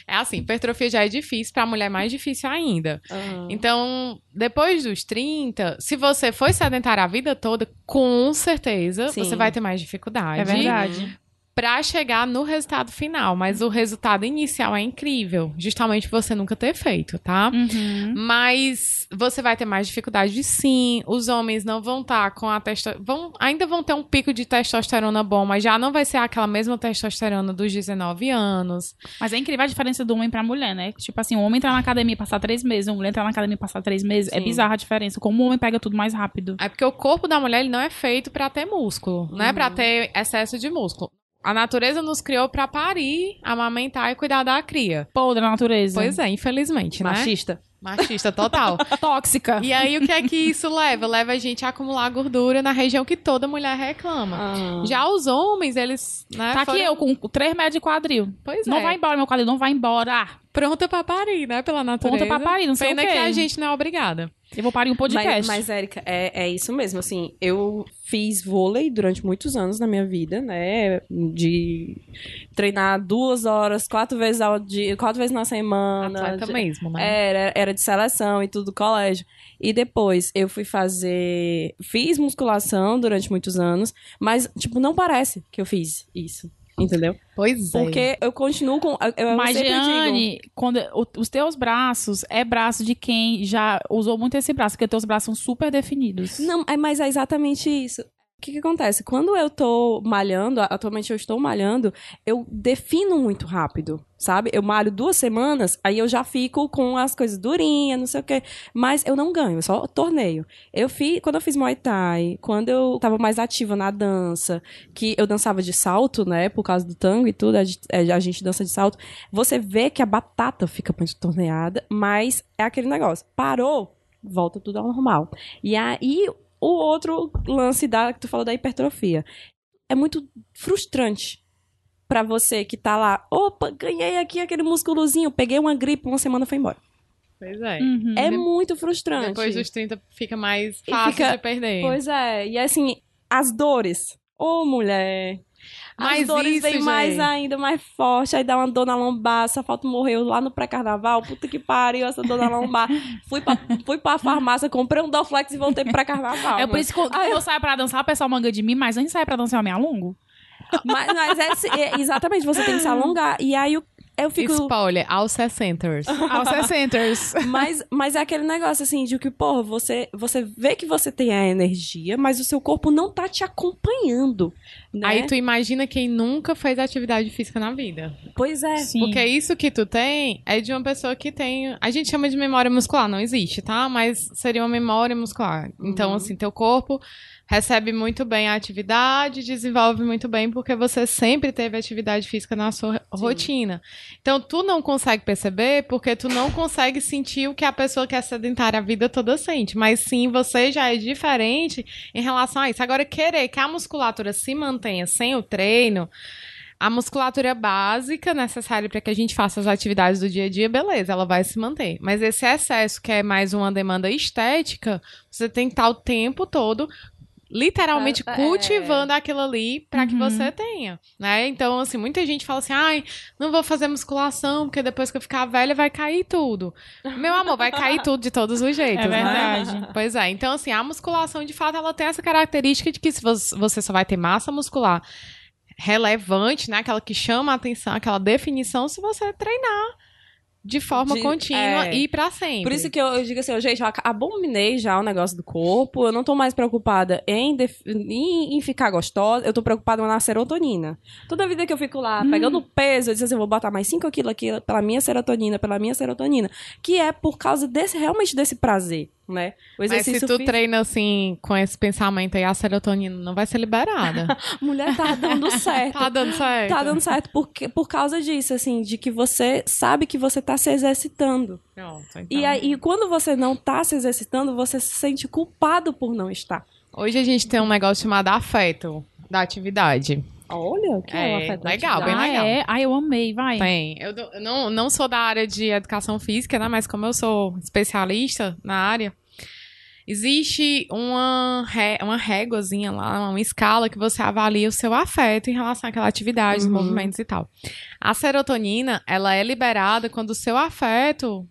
É assim, hipertrofia já é difícil, pra mulher é mais difícil ainda. Então, depois dos 30, se você foi sedentário a vida toda, com certeza Sim. você vai ter mais dificuldade. É verdade. Pra chegar no resultado final, mas o resultado inicial é incrível, justamente você nunca ter feito, tá? Uhum. Mas você vai ter mais dificuldade sim. Os homens não vão estar com a testosterona. Vão, ainda vão ter um pico de testosterona bom, mas já não vai ser aquela mesma testosterona dos 19 anos. Mas é incrível a diferença do homem pra mulher, né? Tipo assim, o homem entrar na academia e passar três meses, a mulher entrar na academia e passar três meses. É Sim. bizarra a diferença. Como o homem pega tudo mais rápido. É porque o corpo da mulher ele não é feito pra ter músculo, não é pra ter excesso de músculo. A natureza nos criou pra parir, amamentar e cuidar da cria. Podre da natureza. Pois é, infelizmente, né? Machista. Machista total. *laughs* Tóxica. E aí, o que é que isso leva? Leva a gente a acumular gordura na região que toda mulher reclama. Ah. Já os homens, eles, né? Tá aqui foram- eu com três metros de quadril. Pois Não é. vai embora, meu quadril, não vai embora. Pronta pra parir, né? Pela natureza. Pronta pra parir, não sei Pena o quê. que a gente não é obrigada. Eu vou parir um podcast. Mas, mas Érica, é, é isso mesmo, assim, eu fiz vôlei durante muitos anos na minha vida, né, de treinar duas horas, quatro vezes ao dia, quatro vezes na semana. Atleta de- mesmo, né? Era, era de seleção e tudo do colégio. E depois eu fui fazer. Fiz musculação durante muitos anos, mas, tipo, não parece que eu fiz isso. Entendeu? Pois é. Porque eu continuo com. Eu, eu Mas, Jeane, quando, o- os teus braços é braço de quem já usou muito esse braço, porque teus braços são super definidos. Não, é, mas é exatamente isso. O que, que acontece? Quando eu tô malhando, atualmente eu estou malhando, eu defino muito rápido, sabe? Eu malho duas semanas, aí eu já fico com as coisas durinhas, não sei o quê. Mas eu não ganho, só torneio. Eu fiz, quando eu fiz Muay Thai, quando eu tava mais ativa na dança, que eu dançava de salto, né? Por causa do tango e tudo, a gente, é, dança de salto. Você vê que a batata fica muito torneada, mas é aquele negócio. Parou, volta tudo ao normal. E aí, o outro lance da que tu falou da hipertrofia. É muito frustrante pra você que tá lá, opa, ganhei aqui aquele músculozinho, peguei uma gripe, uma semana foi embora. Pois é. Uhum. É muito frustrante. Depois dos 30 fica mais fácil fica- de perder. Pois é, e assim, as dores. Ô, mulher. As Mas dores isso, mais gente. ainda, mais forte. Aí dá uma dor na lombar. Só falta morrer eu lá no pré-carnaval. Puta que pariu, essa dor na lombar. fui, pra, fui pra farmácia, comprei um Dorflex e voltei pro pré-carnaval. É por isso que quando eu saio pra dançar, o pessoal manga de mim, mas antes de sair pra dançar, eu me alongo. Mas, mas é, é, exatamente, você tem que se alongar. E aí eu, eu fico. Spoiler, aos 60 *laughs* Aos 60 Mas, mas é aquele negócio assim, de que, porra, você, você vê que você tem a energia, mas o seu corpo não tá te acompanhando. Né? Aí tu imagina quem nunca fez atividade física na vida. Pois é. Sim. Porque isso que tu tem é de uma pessoa que tem. A gente chama de memória muscular, não existe, tá? Mas seria uma memória muscular. Então, Uhum. assim, teu corpo recebe muito bem a atividade, desenvolve muito bem, porque você sempre teve atividade física na sua rotina. Então, tu não consegue perceber porque tu não consegue sentir o que a pessoa que é sedentária a vida toda sente. Mas sim, você já é diferente em relação a isso. Agora, querer que a musculatura se mantenha sem o treino. A musculatura básica necessária para que a gente faça as atividades do dia a dia, beleza, ela vai se manter. Mas esse excesso, que é mais uma demanda estética, você tem que estar o tempo todo literalmente É, é. cultivando aquilo ali pra que Uhum. você tenha, né? Então, assim, muita gente fala assim, ai, não vou fazer musculação, porque depois que eu ficar velha vai cair tudo. Meu amor, vai cair tudo de todos os jeitos, É né? verdade. Pois é, então assim, a musculação de fato ela tem essa característica de que se você você só vai ter massa muscular relevante, né, aquela que chama a atenção, aquela definição se você treinar de forma De- contínua é. e pra sempre. Por isso que eu, eu digo assim, gente, eu abominei já o negócio do corpo. Eu não tô mais preocupada em, def- em, em ficar gostosa. Eu tô preocupada na serotonina. Toda vida que eu fico lá pegando peso, eu disse assim, eu vou botar mais 5 quilos aqui pela minha serotonina, pela minha serotonina. Que é por causa desse, realmente desse prazer, né? O Mas se exercício tu físico- treina assim, com esse pensamento aí, a serotonina não vai ser liberada. *laughs* Mulher tá dando *laughs* certo. tá dando certo. Tá dando certo porque, por causa disso, assim, de que você sabe que você tá se exercitando. Pronto, então. E aí, quando você não tá se exercitando, você se sente culpado por não estar. Hoje a gente tem um negócio chamado afeto da atividade. Olha, que é, legal, bem ah, legal. é? Ah, eu amei, vai. Tem. Eu, eu não, não sou da área de educação física, né? Mas como eu sou especialista na área, existe uma, ré, uma réguazinha lá, uma escala que você avalia o seu afeto em relação àquela atividade, Uhum. movimentos e tal. A serotonina, ela é liberada quando o seu afeto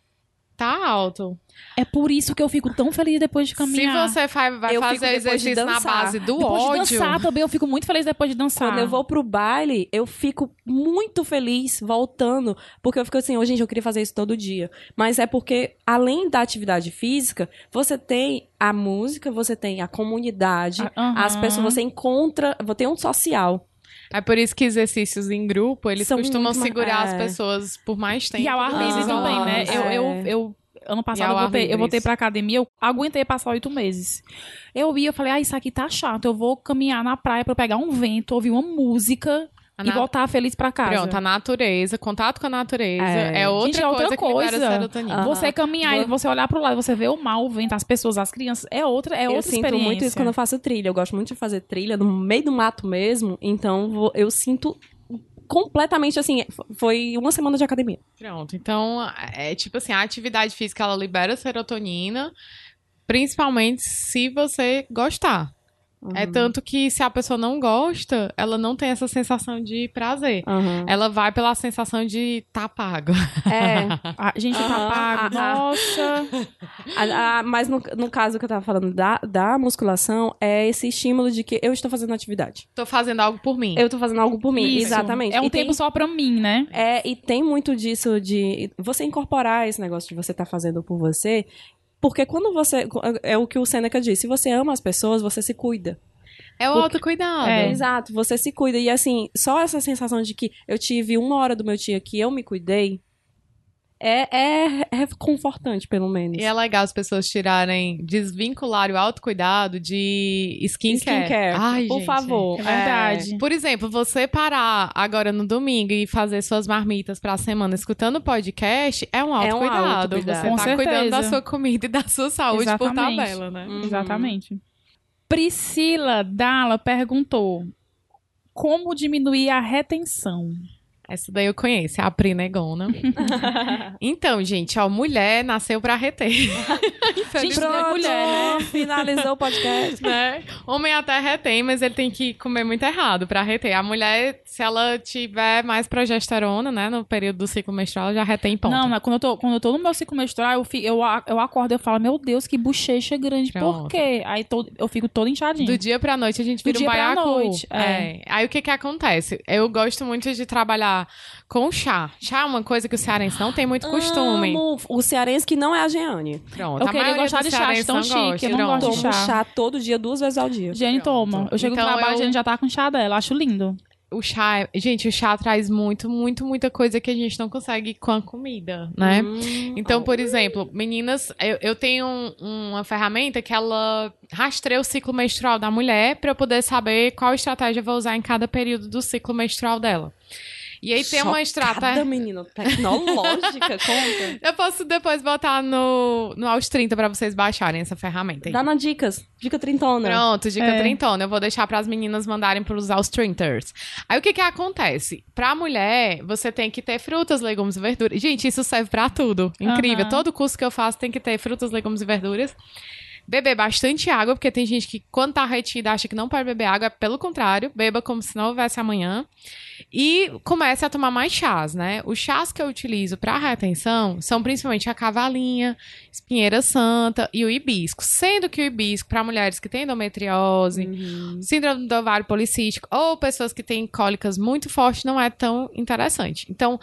tá alto. É por isso que eu fico tão feliz depois de caminhar. Se você vai Eu fico fazer depois de exercício na dançar. base do depois ódio... de dançar também, eu fico muito feliz depois de dançar. Quando eu vou pro baile, eu fico muito feliz voltando, porque eu fico assim, oh, gente, eu queria fazer isso todo dia. Mas é porque, além da atividade física, você tem a música, você tem a comunidade, Ah, as pessoas, você encontra, você tem um social. É por isso que exercícios em grupo, eles São costumam mais- segurar as é. pessoas por mais tempo. E ao ar que livre Ah, também, né? Eu, eu, é. eu, ano passado eu voltei, eu voltei pra academia, eu aguentei passar oito meses. Eu ia, eu falei, ah, isso aqui tá chato, eu vou caminhar na praia pra pegar um vento, ouvir uma música e voltar feliz pra casa. Pronto, a natureza, contato com a natureza É. é, outra Gente, é outra coisa coisa. serotonina. Aham. Você caminhar e você olhar pro lado, você vê o mar, o vento, as pessoas, as crianças, é outra, é eu outra sinto experiência. muito isso quando eu faço trilha. Eu gosto muito de fazer trilha no meio do mato mesmo. Então eu sinto completamente assim. Foi uma semana de academia. Pronto, então é tipo assim, a atividade física ela libera serotonina, principalmente se você gostar. É tanto que se a pessoa não gosta, ela não tem essa sensação de prazer. Aham. Ela vai pela sensação de tá pago. É. *laughs* Ah, gente, tá Aham, pago. aham. Nossa. A- a- mas no, no caso que eu tava falando da, da musculação, é esse estímulo de que eu estou fazendo atividade. Tô fazendo algo por mim. Eu tô fazendo algo por mim. Isso. Exatamente. É um E tem- tempo só pra mim, né? É, e tem muito disso de você incorporar esse negócio de você estar fazendo por você. Porque quando você. É o que o Seneca disse: se você ama as pessoas, você se cuida. É o Porque- autocuidado. É. Exato, você se cuida. E assim, só essa sensação de que eu tive uma hora do meu dia que eu me cuidei é, é, é confortante, pelo menos. E é legal as pessoas tirarem, desvincular o autocuidado de skincare. Skincare, Ai, por gente. favor. É verdade. Por exemplo, você parar agora no domingo e fazer suas marmitas pra semana escutando podcast é um É um autocuidado. autocuidado. Você Com tá cuidando certeza. da sua comida e da sua saúde por Exatamente. tabela, né? Uhum. Exatamente. Priscila Dalla perguntou: Como diminuir a retenção? Essa daí eu conheço, é a Pri Negona. *laughs* então, gente, ó, mulher nasceu pra reter. Gente, *laughs* Pronto, não é mulher, né? Finalizou o podcast. né? Homem até retém, mas ele tem que comer muito errado pra reter. A mulher, se ela tiver mais progesterona, né, no período do ciclo menstrual, ela já retém ponto. Não, mas quando eu, tô, quando eu tô no meu ciclo menstrual, eu, fi- eu, eu acordo e eu falo, meu Deus, que bochecha grande. Pronto. Por quê? Aí todo- eu fico toda inchadinha. Do dia pra noite a gente Do vira um dia pra baiacu. noite, é. Aí o que que acontece? Eu gosto muito de trabalhar com chá. Chá é uma coisa que o cearense não tem muito costume. Amo o cearense que não é a Jeane. Pronto. Eu a queria gostar de chá, cearenses tão não chique, gosta. eu não Pronto. gosto de chá. chá todo dia, duas vezes ao dia. Jane toma. Eu chego Então no trabalho, eu- a Jane já tá com chá dela. Acho lindo. O chá, é- gente, o chá traz muito, muito, muita coisa que a gente não consegue com a comida, né? Hum, Então, por exemplo, meninas, eu, eu tenho um- uma ferramenta que ela rastreia o ciclo menstrual da mulher para eu poder saber qual estratégia eu vou usar em cada período do ciclo menstrual dela. E aí tem uma Chocada, estratégia. menina, tecnológica, *laughs* conta. Eu posso depois botar no, no aos 30 para vocês baixarem essa ferramenta. aí. Dá na dicas. Dica trintona. Pronto, dica É. trintona. Eu vou deixar para as meninas mandarem para os aos 30. Aí o que que acontece? Pra mulher, você tem que ter frutas, legumes e verduras. Gente, isso serve pra tudo. Incrível. Aham. Todo curso que eu faço tem que ter frutas, legumes e verduras. Beber bastante água, porque tem gente que, quando tá retida, acha que não pode beber água. Pelo contrário, beba como se não houvesse amanhã. E comece a tomar mais chás, né? Os chás que eu utilizo para retenção são principalmente a cavalinha, espinheira santa e o hibisco. Sendo que o hibisco, para mulheres que têm endometriose, Uhum. síndrome do ovário policístico ou pessoas que têm cólicas muito fortes, não é tão interessante. Então,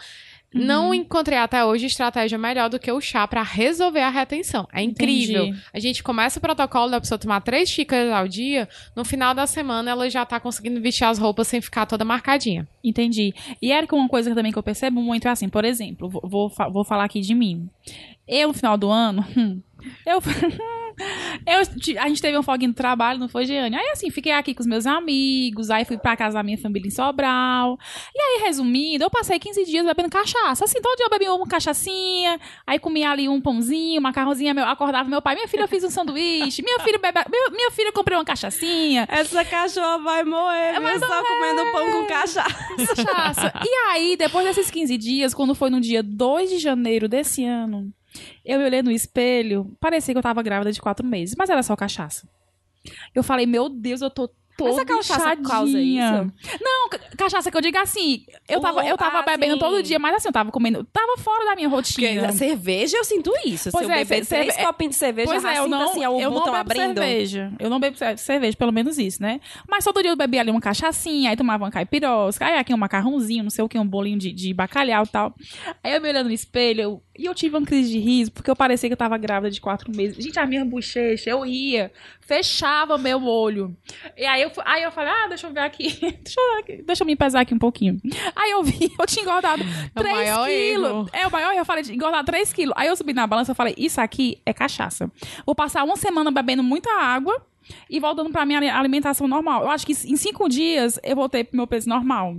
não encontrei até hoje estratégia melhor do que o chá para resolver a retenção. É incrível. Entendi. A gente começa o protocolo da pessoa tomar três xícaras ao dia, no final da semana ela já tá conseguindo vestir as roupas sem ficar toda marcadinha. Entendi. E Érica, uma coisa também que eu percebo muito é assim, por exemplo, vou, vou, vou falar aqui de mim. Eu, no final do ano, hum, eu, *laughs* eu. A gente teve um foguinho do trabalho, não foi, Giane? Aí, assim, fiquei aqui com os meus amigos, aí fui pra casa da minha família em Sobral. E aí, resumindo, eu passei 15 dias bebendo cachaça. Assim, todo dia eu bebia uma cachaçinha, aí comia ali um pãozinho, um macarrãozinho, meu, acordava meu pai, minha filha, eu fiz um sanduíche, minha filha, bebe, meu- minha filha, eu comprei uma cachaçinha. Essa cachorra vai morrer, Vai viu? Só comendo pão com cachaça. cachaça. E aí, depois desses 15 dias, quando foi no dia 2 de janeiro desse ano, eu me olhei no espelho, parecia que eu tava grávida de quatro meses, mas era só cachaça. Eu falei, meu Deus, eu tô toda Mas a cachaça causa isso? Não, ca- cachaça que eu digo assim, eu tava, eu tava Ah, bebendo sim. todo dia, mas assim, eu tava comendo, tava fora da minha Porque rotina. a cerveja eu sinto isso. Pois Se eu é, beber ce- três cerve- copinhos de cerveja, Pois é, eu sinto não, assim, eu não bebo abrindo. cerveja. Eu não bebo ce- cerveja, pelo menos isso, né? Mas todo dia eu bebia ali uma cachaçinha, aí tomava uma caipirosca, aí aqui um macarrãozinho, não sei o que, um bolinho de, de bacalhau e tal. Aí eu me olhando no espelho, eu- e eu tive uma crise de riso, porque eu parecia que eu tava grávida de quatro meses. Gente, a minha bochecha, eu ria, fechava meu olho. E aí eu, aí eu falei, ah, deixa eu ver aqui, *laughs* deixa eu, aqui, deixa eu me pesar aqui um pouquinho. Aí eu vi, eu tinha engordado É o 3 maior quilos. É o maior erro, eu falei engordar 3 quilos. Aí eu subi na balança e falei, isso aqui é cachaça. Vou passar uma semana bebendo muita água e voltando pra minha alimentação normal. Eu acho que em cinco dias eu voltei pro meu peso normal.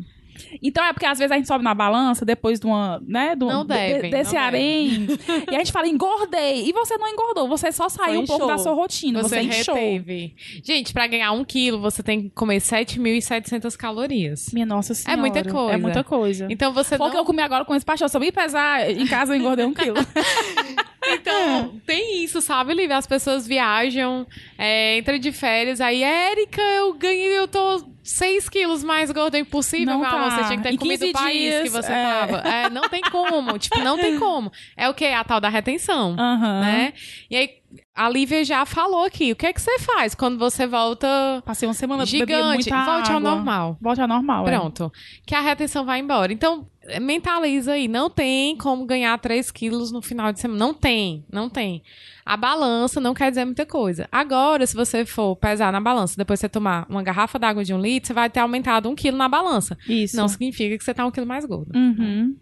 Então é porque às vezes a gente sobe na balança depois de uma, né, do, Não de- devem, desse não harém. e a gente fala, engordei. E você não engordou, você só saiu um pouco da sua rotina, você, Você inchou. reteve. Gente, pra ganhar um quilo, você tem que comer 7.700 calorias. Minha nossa senhora. muita coisa. É muita coisa. Então você Foi o que eu não... comi agora com esse pastel. Se eu me pesar em casa, eu engordei um quilo. *laughs* Então, tem isso, sabe, Lívia? As pessoas viajam, é, entram de férias, aí, Érica, eu ganhei, eu tô 6 quilos mais gorda, é impossível, Não tá. você tinha que ter Em comido 15 o país dias, que você é. tava. É, não tem como, *laughs* tipo, não tem *laughs* como. É o que? A tal da retenção, Aham. né? E aí, a Lívia já falou aqui, o que é que você faz quando você volta Passei uma semana gigante? muita Volte ao água. normal. Volte ao normal, é. Pronto. Que a retenção vai embora. Então, mentaliza aí. Não tem como ganhar 3 quilos no final de semana. Não tem. Não tem. A balança não quer dizer muita coisa. Agora, se você for pesar na balança, depois você tomar uma garrafa d'água de um litro, você vai ter aumentado um quilo na balança. Isso. Não significa que você tá um quilo mais gordo. Uhum.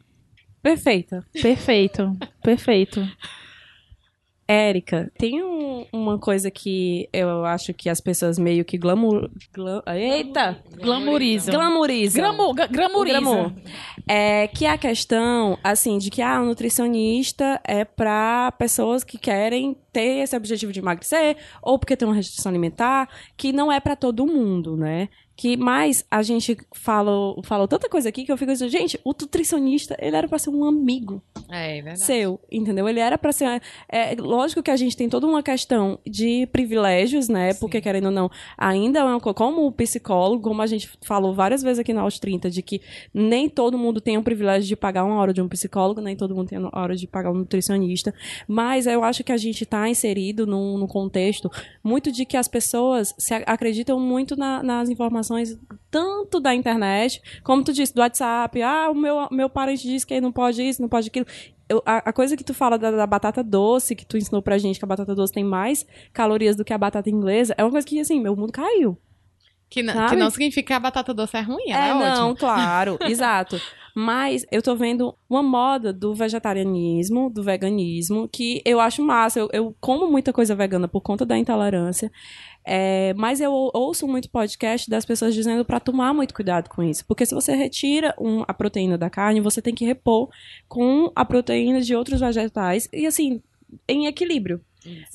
Perfeita. Perfeito. Perfeito. Érica, tem um- uma coisa que eu acho que as pessoas meio que glamour... glam- Eita! Glamorizam. Gra- gramuriza. O glamour. É que a questão, assim, de que ah, o nutricionista é pra pessoas que querem ter esse objetivo de emagrecer ou porque tem uma restrição alimentar, que não é pra todo mundo, né? Que mais a gente falou, falou tanta coisa aqui que eu fico assim, gente, o nutricionista, ele era pra ser um amigo É, verdade. seu, entendeu? Ele era pra ser. É, lógico que a gente tem toda uma questão de privilégios, né? Porque, querendo ou não, ainda é uma como o psicólogo, como a gente falou várias vezes aqui na Aos 30, de que nem todo mundo tem o privilégio de pagar uma hora de um psicólogo, nem todo mundo tem a hora de pagar um nutricionista. Mas eu acho que a gente tá inserido num, num contexto muito de que as pessoas se acreditam muito na- nas informações tanto da internet, como tu disse, do WhatsApp. Ah, o meu, meu parente disse que não pode isso, não pode aquilo. Eu- a, a coisa que tu fala da, da batata doce, que tu ensinou pra gente que a batata doce tem mais calorias do que a batata inglesa, é uma coisa que, assim, meu mundo caiu. Que, n- Sabe? que não significa que a batata doce é ruim, ela é, É, não, ótima. claro, *laughs* exato. Mas eu tô vendo uma moda do vegetarianismo, do veganismo, que eu acho massa. Eu, eu como muita coisa vegana por conta da intolerância. É, mas eu ou- ouço muito podcast das pessoas dizendo pra tomar muito cuidado com isso. Porque se você retira um- a proteína da carne, você tem que repor com a proteína de outros vegetais. E assim, em equilíbrio.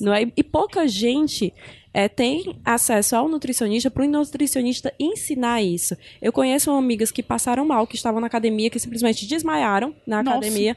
Não é? E pouca gente é, tem acesso ao nutricionista para o nutricionista ensinar isso. Eu conheço amigas que passaram mal, que estavam na academia, que simplesmente desmaiaram na Nossa. academia.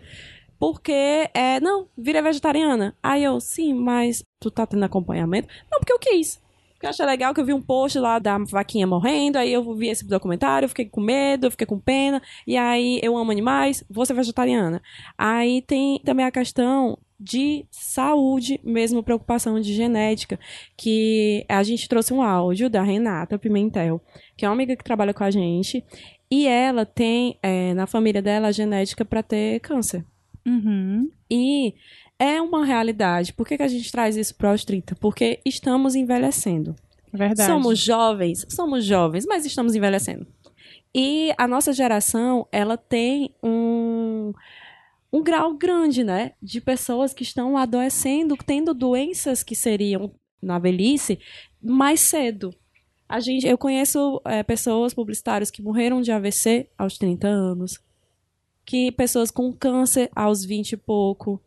porque, é, não, vira vegetariana. Aí eu, sim, mas tu tá tendo acompanhamento? Não, porque eu quis. Porque eu achei legal que eu vi um post lá da vaquinha morrendo, aí eu vi esse documentário, eu fiquei com medo, eu fiquei com pena, e aí eu amo animais, vou ser vegetariana. Aí tem também a questão de saúde, mesmo preocupação de genética, que a gente trouxe um áudio da Renata Pimentel, que é uma amiga que trabalha com a gente, e ela tem é, na família dela a genética para ter câncer. Uhum. E é uma realidade. Por que, que a gente traz isso para os 30? Porque estamos envelhecendo. Verdade. Somos jovens, somos jovens, mas estamos envelhecendo. E a nossa geração, ela tem um, um grau grande, né? De pessoas que estão adoecendo, tendo doenças que seriam na velhice mais cedo. A gente, eu conheço é, pessoas publicitários que morreram de AVC aos 30 anos, que pessoas com câncer aos 20 e pouco.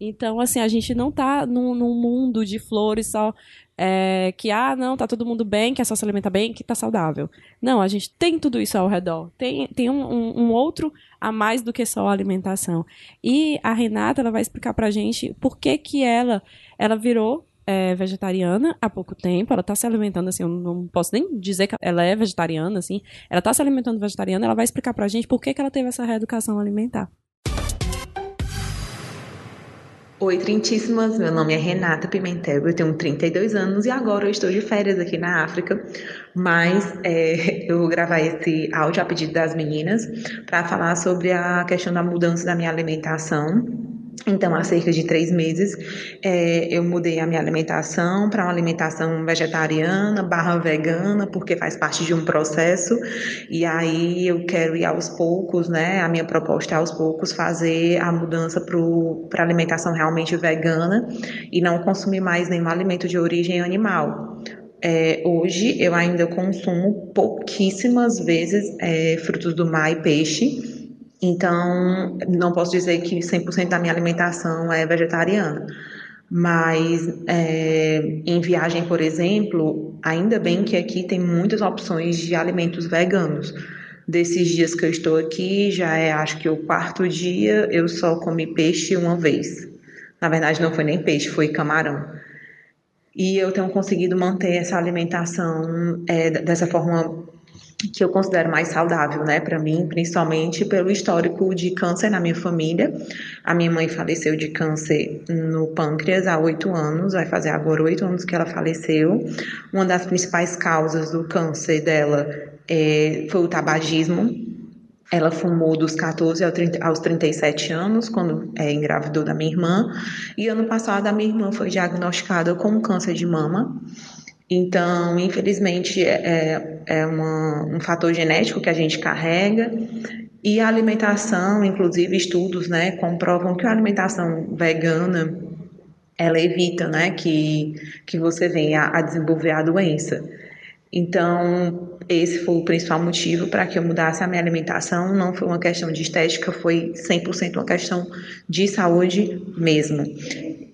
Então, assim, a gente não tá num, num mundo de flores só é, que, ah, não, tá todo mundo bem, que é só se alimenta bem, que tá saudável. Não, a gente tem tudo isso ao redor. Tem, tem um, um, um outro a mais do que só a alimentação. E a Renata, ela vai explicar pra gente por que que ela, ela virou é, vegetariana há pouco tempo, ela tá se alimentando assim, eu não posso nem dizer que ela é vegetariana, assim, ela tá se alimentando vegetariana, ela vai explicar pra gente por que que ela teve essa reeducação alimentar. Oi, Trintíssimas, meu nome é Renata Pimentel, eu tenho 32 anos e agora eu estou de férias aqui na África, mas é, *laughs* eu vou gravar esse áudio a pedido das meninas para falar sobre a questão da mudança da minha alimentação então, há cerca de três meses, é, eu mudei a minha alimentação para uma alimentação vegetariana barra vegana, porque faz parte de um processo. E aí eu quero ir aos poucos, né? A minha proposta é aos poucos fazer a mudança para alimentação realmente vegana e não consumir mais nenhum alimento de origem animal. É, hoje eu ainda consumo pouquíssimas vezes é, frutos do mar e peixe então, não posso dizer que 100% da minha alimentação é vegetariana. Mas é, em viagem, por exemplo, ainda bem que aqui tem muitas opções de alimentos veganos. Desses dias que eu estou aqui, já é acho que o quarto dia, eu só comi peixe uma vez. Na verdade, não foi nem peixe, foi camarão. E eu tenho conseguido manter essa alimentação é, dessa forma que eu considero mais saudável, né, para mim, principalmente pelo histórico de câncer na minha família. A minha mãe faleceu de câncer no pâncreas há oito anos, vai fazer agora oito anos que ela faleceu. Uma das principais causas do câncer dela é, foi o tabagismo. Ela fumou dos 14 aos 37 anos, quando é, engravidou da minha irmã. E ano passado, a minha irmã foi diagnosticada com câncer de mama. Então, infelizmente, é, é, é uma, um fator genético que a gente carrega. E a alimentação, inclusive estudos, né, comprovam que a alimentação vegana ela evita, né, que, que você venha a desenvolver a doença. Então, esse foi o principal motivo para que eu mudasse a minha alimentação. Não foi uma questão de estética, foi 100% uma questão de saúde mesmo.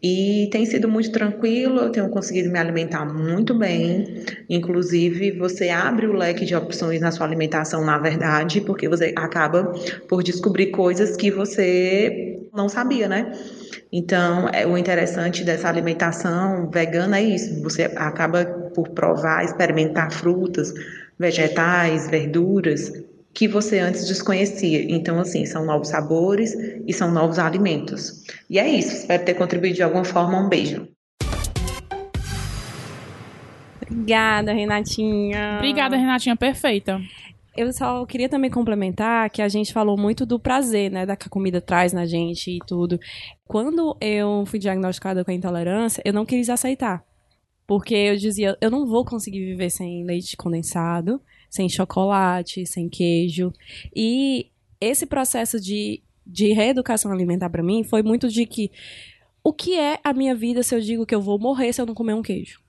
E tem sido muito tranquilo, eu tenho conseguido me alimentar muito bem. Inclusive, você abre o leque de opções na sua alimentação, na verdade, porque você acaba por descobrir coisas que você não sabia, né? Então, é, o interessante dessa alimentação vegana é isso: você acaba por provar, experimentar frutas, vegetais, verduras que você antes desconhecia. Então, assim, são novos sabores e são novos alimentos. E é isso. Espero ter contribuído de alguma forma. Um beijo. Obrigada, Renatinha. Obrigada, Renatinha. Perfeita. Eu só queria também complementar que a gente falou muito do prazer, né, da que a comida traz na gente e tudo. Quando eu fui diagnosticada com a intolerância, eu não quis aceitar. Porque eu dizia, eu não vou conseguir viver sem leite condensado, sem chocolate, sem queijo. E esse processo de, de reeducação alimentar para mim foi muito de que o que é a minha vida se eu digo que eu vou morrer se eu não comer um queijo?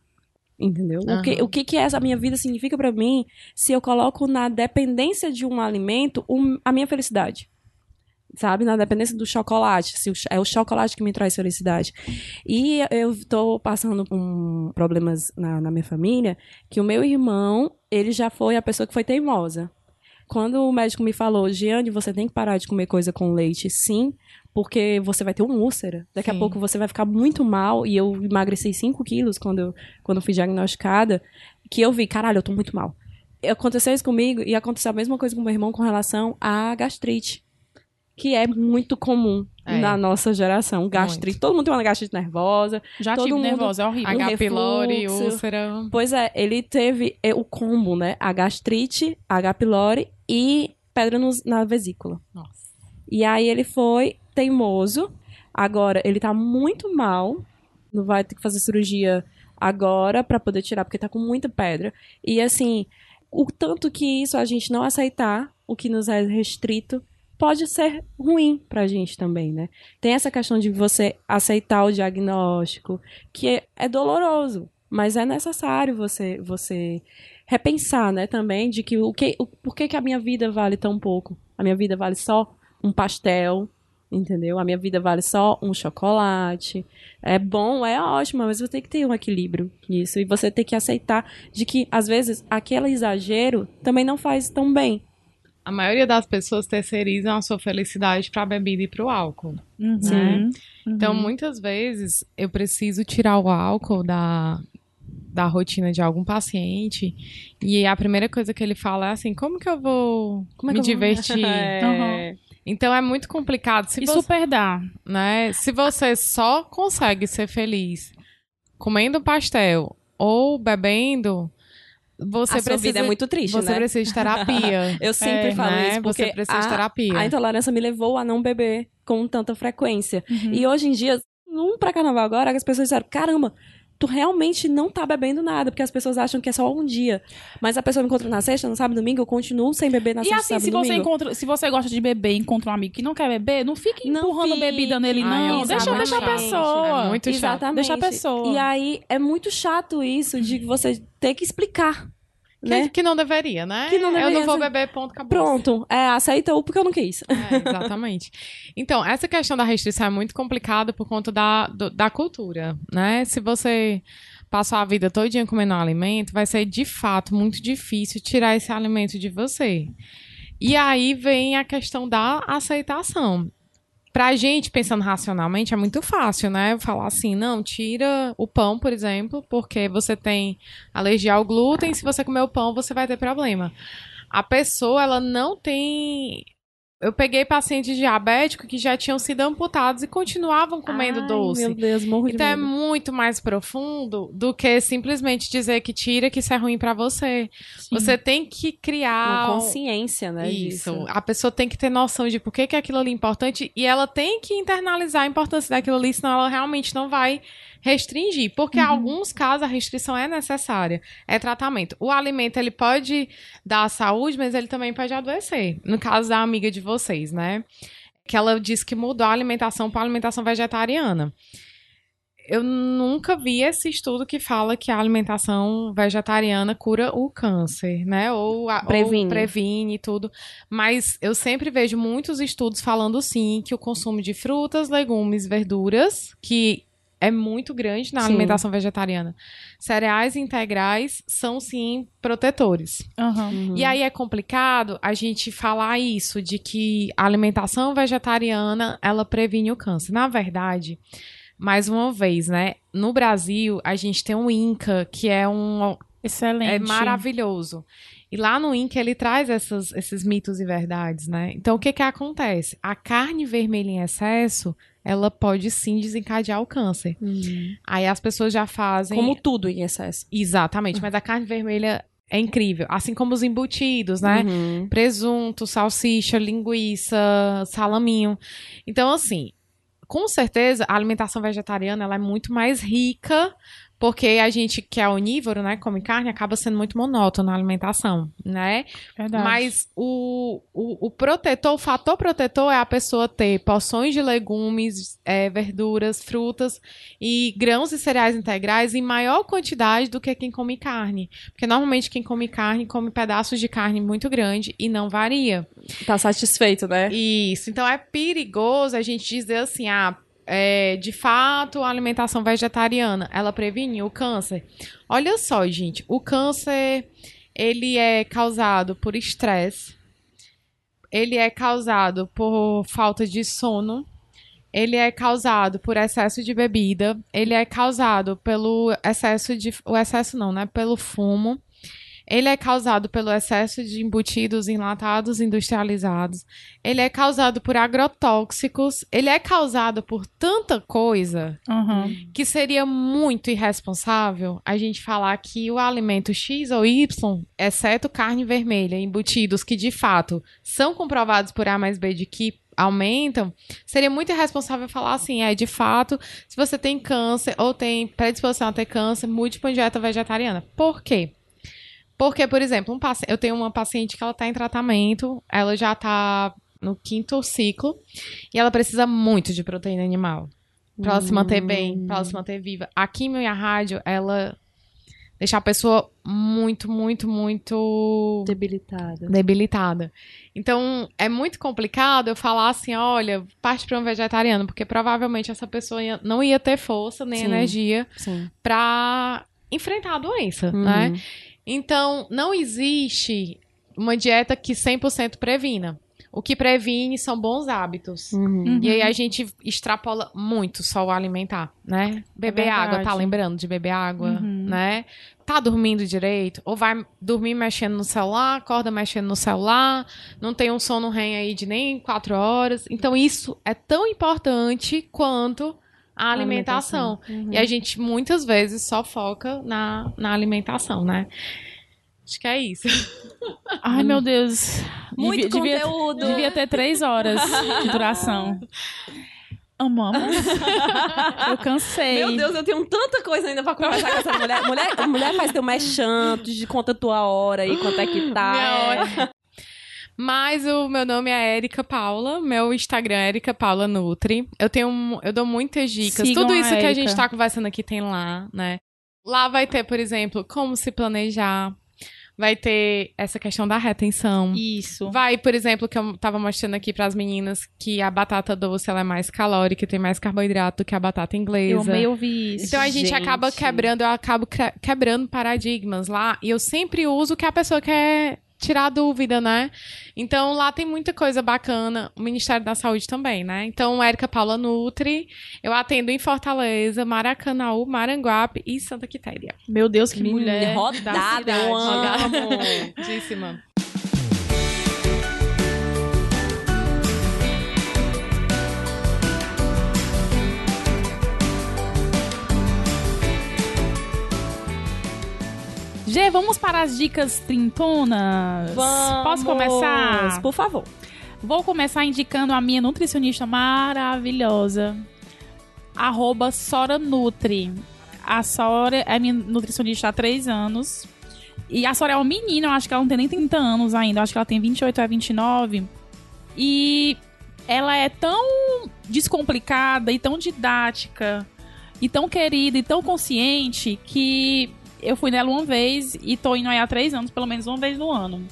Entendeu? Uhum. O, que, o que, que essa minha vida significa para mim se eu coloco na dependência de um alimento um, a minha felicidade? sabe? Na dependência do chocolate. Se é o chocolate que me traz felicidade. E eu estou passando por problemas na, na, minha família, que o meu irmão, ele já foi a pessoa que foi teimosa. Quando o médico me falou, Giane, você tem que parar de comer coisa com leite, sim, porque você vai ter um úlcera. Daqui Sim. a pouco você vai ficar muito mal. E eu emagreci 5 quilos quando eu, quando eu fui diagnosticada. Que eu vi, caralho, eu tô muito mal. E Aconteceu isso comigo e aconteceu a mesma coisa com meu irmão com relação à gastrite. Que é muito comum É. na nossa geração. Gastrite. Todo mundo tem uma gastrite nervosa. Já Todo tive mundo- nervosa, é horrível. H. pylori, úlcera. Pois é, ele teve é, o combo, né? A gastrite, H. pylori e pedra na vesícula. Nossa. E aí ele foi teimoso. Agora ele tá muito mal. Não vai ter que fazer cirurgia agora pra poder tirar, porque tá com muita pedra. E assim, o tanto que isso a gente não aceitar, o que nos é restrito, pode ser ruim pra gente também, né? Tem essa questão de você aceitar o diagnóstico, que é, é doloroso, mas é necessário você você repensar, né, também de que o que o, por que que a minha vida vale tão pouco? A minha vida vale só um pastel, entendeu? A minha vida vale só um chocolate. É bom, é ótimo, mas você tem que ter um equilíbrio nisso. E você tem que aceitar de que, às vezes, aquele exagero também não faz tão bem. A maioria das pessoas terceirizam a sua felicidade pra bebida e pro álcool. Uhum. Sim. Uhum. Então, muitas vezes, eu preciso tirar o álcool da, da rotina de algum paciente. E a primeira coisa que ele fala é assim: como que eu vou Como é me que eu vou- divertir? *laughs* É. Então é muito complicado. Se E você, super dá. né, se você só consegue ser feliz comendo pastel ou bebendo, você a sua precisa vida é muito triste, você né? precisa de terapia. *laughs* Eu sempre É, falo né? isso, porque Você precisa de a, terapia. a intolerância me levou a não beber com tanta frequência. Uhum. E hoje em dia, um pra carnaval agora, as pessoas disseram, caramba, tu realmente não tá bebendo nada, porque as pessoas acham que é só um dia. Mas a pessoa me encontra na sexta, no sábado, domingo, eu continuo sem beber na E sexta, assim, sábado, se você, domingo. encontra, se você gosta de beber e encontra um amigo que não quer beber, não fique Não empurrando fique. bebida nele, Ai, não. deixa, deixa a pessoa. É muito chato. Exatamente. Deixa a pessoa. E aí, é muito chato isso de você ter que explicar, né? que não deveria, né? Que não Eu deveria não vou beber, ponto, acabou. Pronto, é, aceita o porque eu não quis. É, exatamente. Então, essa questão da restrição é muito complicada por conta da, do- da cultura, né? Se você passar a vida todinha comendo um alimento, vai ser de fato muito difícil tirar esse alimento de você. E aí vem a questão da aceitação. Pra gente, pensando racionalmente, é muito fácil, né? Falar assim, não, tira o pão, por exemplo, porque você tem alergia ao glúten, se você comer o pão, você vai ter problema. A pessoa, ela não tem eu peguei pacientes diabéticos que já tinham sido amputados e continuavam comendo Ai, doce. Meu Deus, morro de Então é medo. muito mais profundo do que simplesmente dizer que tira que isso é ruim pra você. Você tem que criar Uma um- consciência, né? isso. disso. A pessoa tem que ter noção de por que, que aquilo ali é importante e ela tem que internalizar a importância daquilo ali, senão ela realmente não vai restringir. Porque em alguns casos a restrição é necessária. É tratamento. O alimento ele pode dar saúde, mas ele também pode adoecer. No caso da amiga de vocês, né? Que ela disse que mudou a alimentação para alimentação vegetariana. Eu nunca vi esse estudo que fala que a alimentação vegetariana cura o câncer, né? Ou, a- ou Previne. previne e tudo. Mas eu sempre vejo muitos estudos falando sim que o consumo de frutas, legumes, verduras, que é muito grande na Sim. alimentação vegetariana, cereais integrais são sim protetores. Uhum. E aí é complicado a gente falar isso de que a alimentação vegetariana ela previne o câncer. Na verdade, mais uma vez, né? No Brasil, a gente tem um INCA, que é um Excelente. é maravilhoso. E lá no INCA ele traz essas- esses mitos e verdades, né? Então o que que acontece? A carne vermelha em excesso, ela pode sim desencadear o câncer. Uhum. Aí as pessoas já fazem Como tudo em excesso. Exatamente, mas a carne vermelha é incrível, assim como os embutidos, né? Uhum. Presunto, salsicha, linguiça, salaminho. Então, assim, com certeza a alimentação vegetariana ela é muito mais rica, porque a gente que é onívoro, né, come carne, acaba sendo muito monótono na alimentação, né? Verdade. Mas o, o, o protetor, o fator protetor é a pessoa ter porções de legumes, é, verduras, frutas e grãos e cereais integrais em maior quantidade do que quem come carne. Porque normalmente quem come carne come pedaços de carne muito grande e não varia. Tá satisfeito, né? Isso. Então é perigoso a gente dizer assim, ah, é, de fato, a alimentação vegetariana, ela previne o câncer. Olha só, gente, o câncer, ele é causado por estresse, ele é causado por falta de sono, ele é causado por excesso de bebida, ele é causado pelo excesso de. O excesso não, né? Pelo fumo. Ele é causado pelo excesso de embutidos enlatados industrializados. Ele é causado por agrotóxicos. Ele é causado por tanta coisa Uhum. que seria muito irresponsável a gente falar que o alimento X ou Y, exceto carne vermelha, embutidos que de fato são comprovados por A mais B de que aumentam, seria muito irresponsável falar assim, é, de fato, se você tem câncer ou tem predisposição a ter câncer, mude para dieta vegetariana. Por quê? Porque, por exemplo, um paci- eu tenho uma paciente que ela está em tratamento, ela já está no quinto ciclo e ela precisa muito de proteína animal. Pra ela se manter bem, pra ela se manter viva. A quimio e a rádio, ela deixa a pessoa muito, muito, muito Debilitada. debilitada. Então, é muito complicado eu falar assim, olha, parte para um vegetariano, porque provavelmente essa pessoa ia- não ia ter força nem Sim. energia pra enfrentar a doença, Uhum. né? Então, não existe uma dieta que 100% previna. O que previne são bons hábitos. Uhum. E aí a gente extrapola muito só o alimentar, né? Beber verdade. água, tá lembrando de beber água, Uhum. né? Tá dormindo direito? Ou vai dormir mexendo no celular, acorda mexendo no celular, não tem um sono REM aí de nem quatro horas. Então isso é tão importante quanto a alimentação. Uhum. E a gente muitas vezes só foca na, na alimentação, né? Acho que é isso. *laughs* Ai, meu Deus. Muito devia, devia, conteúdo. devia ter três horas de duração. *laughs* Amamos. Eu cansei. Meu Deus, eu tenho tanta coisa ainda pra conversar com essa mulher. Mulher, mulher faz teu mechanto, de conta tua hora e quanto é que tá. Minha É. hora. Mas o meu nome é Erika Paula, meu Instagram é Erika Paula Nutri. Eu tenho, eu dou muitas dicas. Sigam Tudo a isso que a gente tá conversando aqui tem lá, né? Lá vai ter, por exemplo, como se planejar. Vai ter essa questão da retenção. Isso. Vai, por exemplo, que eu tava mostrando aqui pras meninas que a batata doce ela é mais calórica, tem mais carboidrato que a batata Eu inglesa. amei ouvir isso. Então a gente, Gente. acaba quebrando, eu acabo quebrando paradigmas lá. E eu sempre uso o que a pessoa quer tirar dúvida, né? Então lá tem muita coisa bacana. O Ministério da Saúde também, né? Então, Érica Paula Nutri. Eu atendo em Fortaleza, Maracanaú, Maranguape e Santa Quitéria. Meu Deus, que mulher. da rodada, eu amo. Gê, vamos para as dicas trintonas? Vamos. Posso começar? Por favor. Vou começar indicando a minha nutricionista maravilhosa. Arroba Sora Nutri. A Sora é minha nutricionista há três anos. E a Sora é uma menina, eu acho que ela não tem nem 30 anos ainda. Eu acho que ela tem 28 a 29. E ela é tão descomplicada e tão didática e tão querida e tão consciente que eu fui nela uma vez e tô indo aí há três anos, pelo menos uma vez no ano.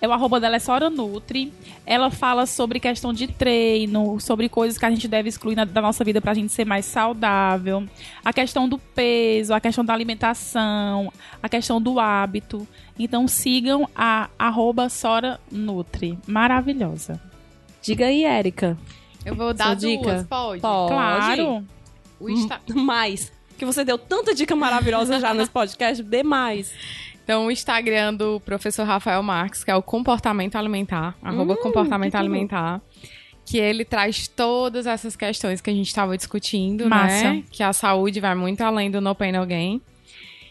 É, o arroba dela é Sora Nutri. Ela fala sobre questão de treino, sobre coisas que a gente deve excluir na- da nossa vida pra gente ser mais saudável. A questão do peso, a questão da alimentação, a questão do hábito. Então sigam a arroba Sora Nutri. Maravilhosa. Diga aí, Érica. Eu vou dar Sua dica? duas, pode? Pode. Claro. O Insta- *laughs* Mais. Que você deu tanta dica maravilhosa já nesse podcast, dê mais. Então, o Instagram do professor Rafael Marques, que é o Comportamento Alimentar, arroba Comportamento que tudo. Alimentar, que ele traz todas essas questões que a gente estava discutindo, Massa. né? Que a saúde vai muito além do No Pain No Gain.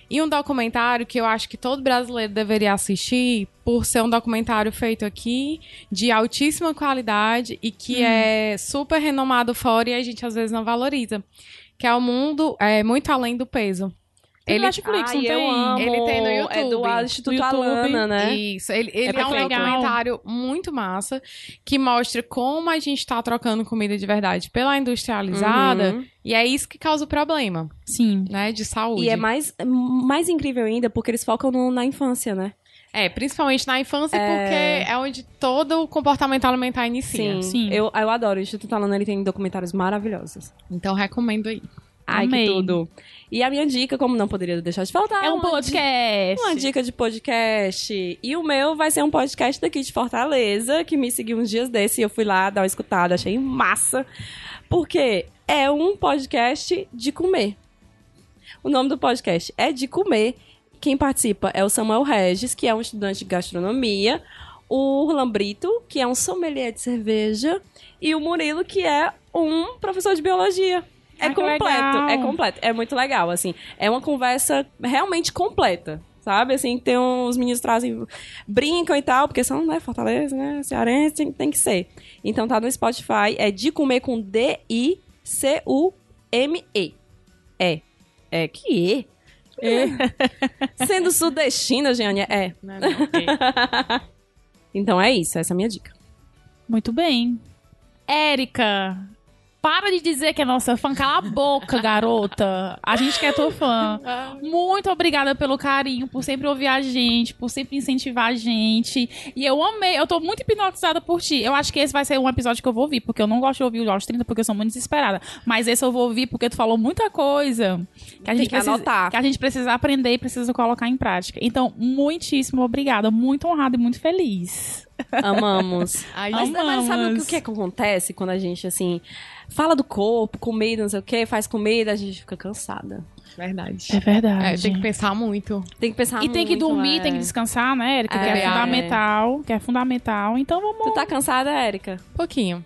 E um documentário que eu acho que todo brasileiro deveria assistir, por ser um documentário feito aqui, de altíssima qualidade e que é super renomado fora e a gente às vezes não valoriza. Que é o mundo é, muito além do peso. Tem Ele- Netflix, Ai, tem? amo. Ele tem no É YouTube. do Instituto YouTube. Alana, né? Isso, ele, ele é, pra um documentário muito massa que mostra como a gente tá trocando comida de verdade pela industrializada Uhum. e é isso que causa o problema, Sim. né, de saúde. E é mais, mais incrível ainda porque eles focam no- na infância, né? É, principalmente na infância porque é onde todo o comportamento alimentar inicia. Sim. Sim. Eu, eu adoro. O Instituto Alana ele tem documentários maravilhosos. Então recomendo aí. Ai, Amei. que tudo. E a minha dica, como não poderia deixar de faltar, É um podcast. Uma dica de podcast. E o meu vai ser um podcast daqui de Fortaleza, que me seguiu uns dias desses e eu fui lá dar uma escutada, achei massa. Porque é um podcast de comer. O nome do podcast é De Comer. Quem participa é o Samuel Regis, que é um estudante de gastronomia, o Lambrito, que é um sommelier de cerveja, e o Murilo, que é um professor de biologia. É Ah, completo, é completo. É muito legal, assim. É uma conversa realmente completa. Sabe, assim, tem uns meninos trazem, brincam e tal, porque são, né, Fortaleza, né, cearense, tem, tem que ser. Então tá no Spotify, é de comer com D-I-C-U-M-E. É. É, que é? *laughs* Sendo sudestina, Jeane, é. Não, não, ok. *laughs* Então é isso, essa é a minha dica. Muito bem. Érica, para de dizer que é nossa fã. Cala a boca, garota. A gente quer tua fã. Muito obrigada pelo carinho, por sempre ouvir a gente, por sempre incentivar a gente. E eu amei, eu tô muito hipnotizada por ti. Eu acho que esse vai ser um episódio que eu vou ouvir, porque eu não gosto de ouvir o aos 30, porque eu sou muito desesperada. Mas esse eu vou ouvir porque tu falou muita coisa que a gente que precisa, anotar. que a gente precisa aprender e precisa colocar em prática. Então, muitíssimo obrigada, muito honrada e muito feliz. Amamos. Ai, Mas, gente, mas sabe o que, Amamos. o que é que acontece quando a gente, assim, fala do corpo, comida, não sei o que, faz comida, a gente fica cansada. verdade. É verdade. É, tem que pensar muito. Tem que pensar E tem que muito, dormir, é. tem que descansar, né, Erika? que É, é é. fundamental. Que é fundamental. Então vamos. Tu tá cansada, Érica? Pouquinho.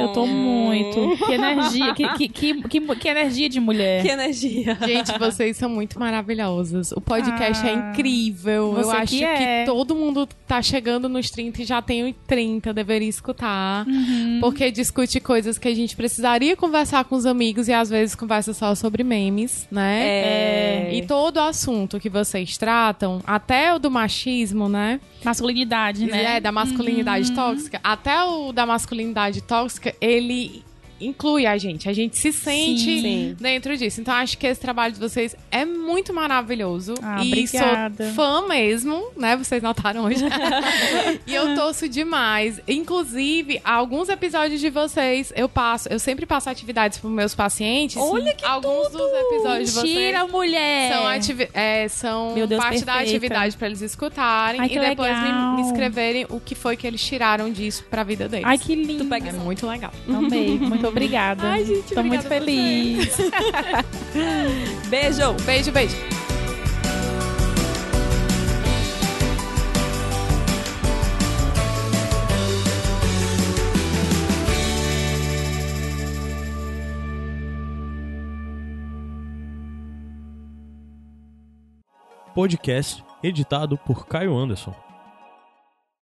Eu tô muito. Que energia, que, que, que, que, que energia de mulher. Que energia. Gente, vocês são muito maravilhosas. O podcast é Ah, incrível. Eu você acho que que, é. todo mundo tá chegando nos 30 e já tem os 30, deveria escutar. Uhum. Porque discute coisas que a gente precisaria conversar com os amigos e às vezes conversa só sobre memes, né? É. E todo o assunto que vocês tratam, até o do machismo, né? Masculinidade, né? É, da masculinidade tóxica. Até o da masculinidade tóxica, ele inclui a gente. A gente se sente Sim. Dentro disso. Então, acho que esse trabalho de vocês é muito maravilhoso. Ah, e obrigada. sou fã mesmo, né? Vocês notaram hoje. *laughs* e eu torço demais. Inclusive, alguns episódios de vocês, eu passo, eu sempre passo atividades para meus pacientes. Olha que Alguns dos episódios de vocês. Mentira, mulher! São, ativi- é, são Deus, parte da perfeita. atividade pra eles escutarem Ai, e depois me, me escreverem o que foi que eles tiraram disso pra vida deles. Ai, que lindo. É muito legal. Amei. Muito obrigada. Ai, gente, Tô muito feliz. *laughs* Beijo. Beijo, beijo. Podcast editado por Caio Anderson.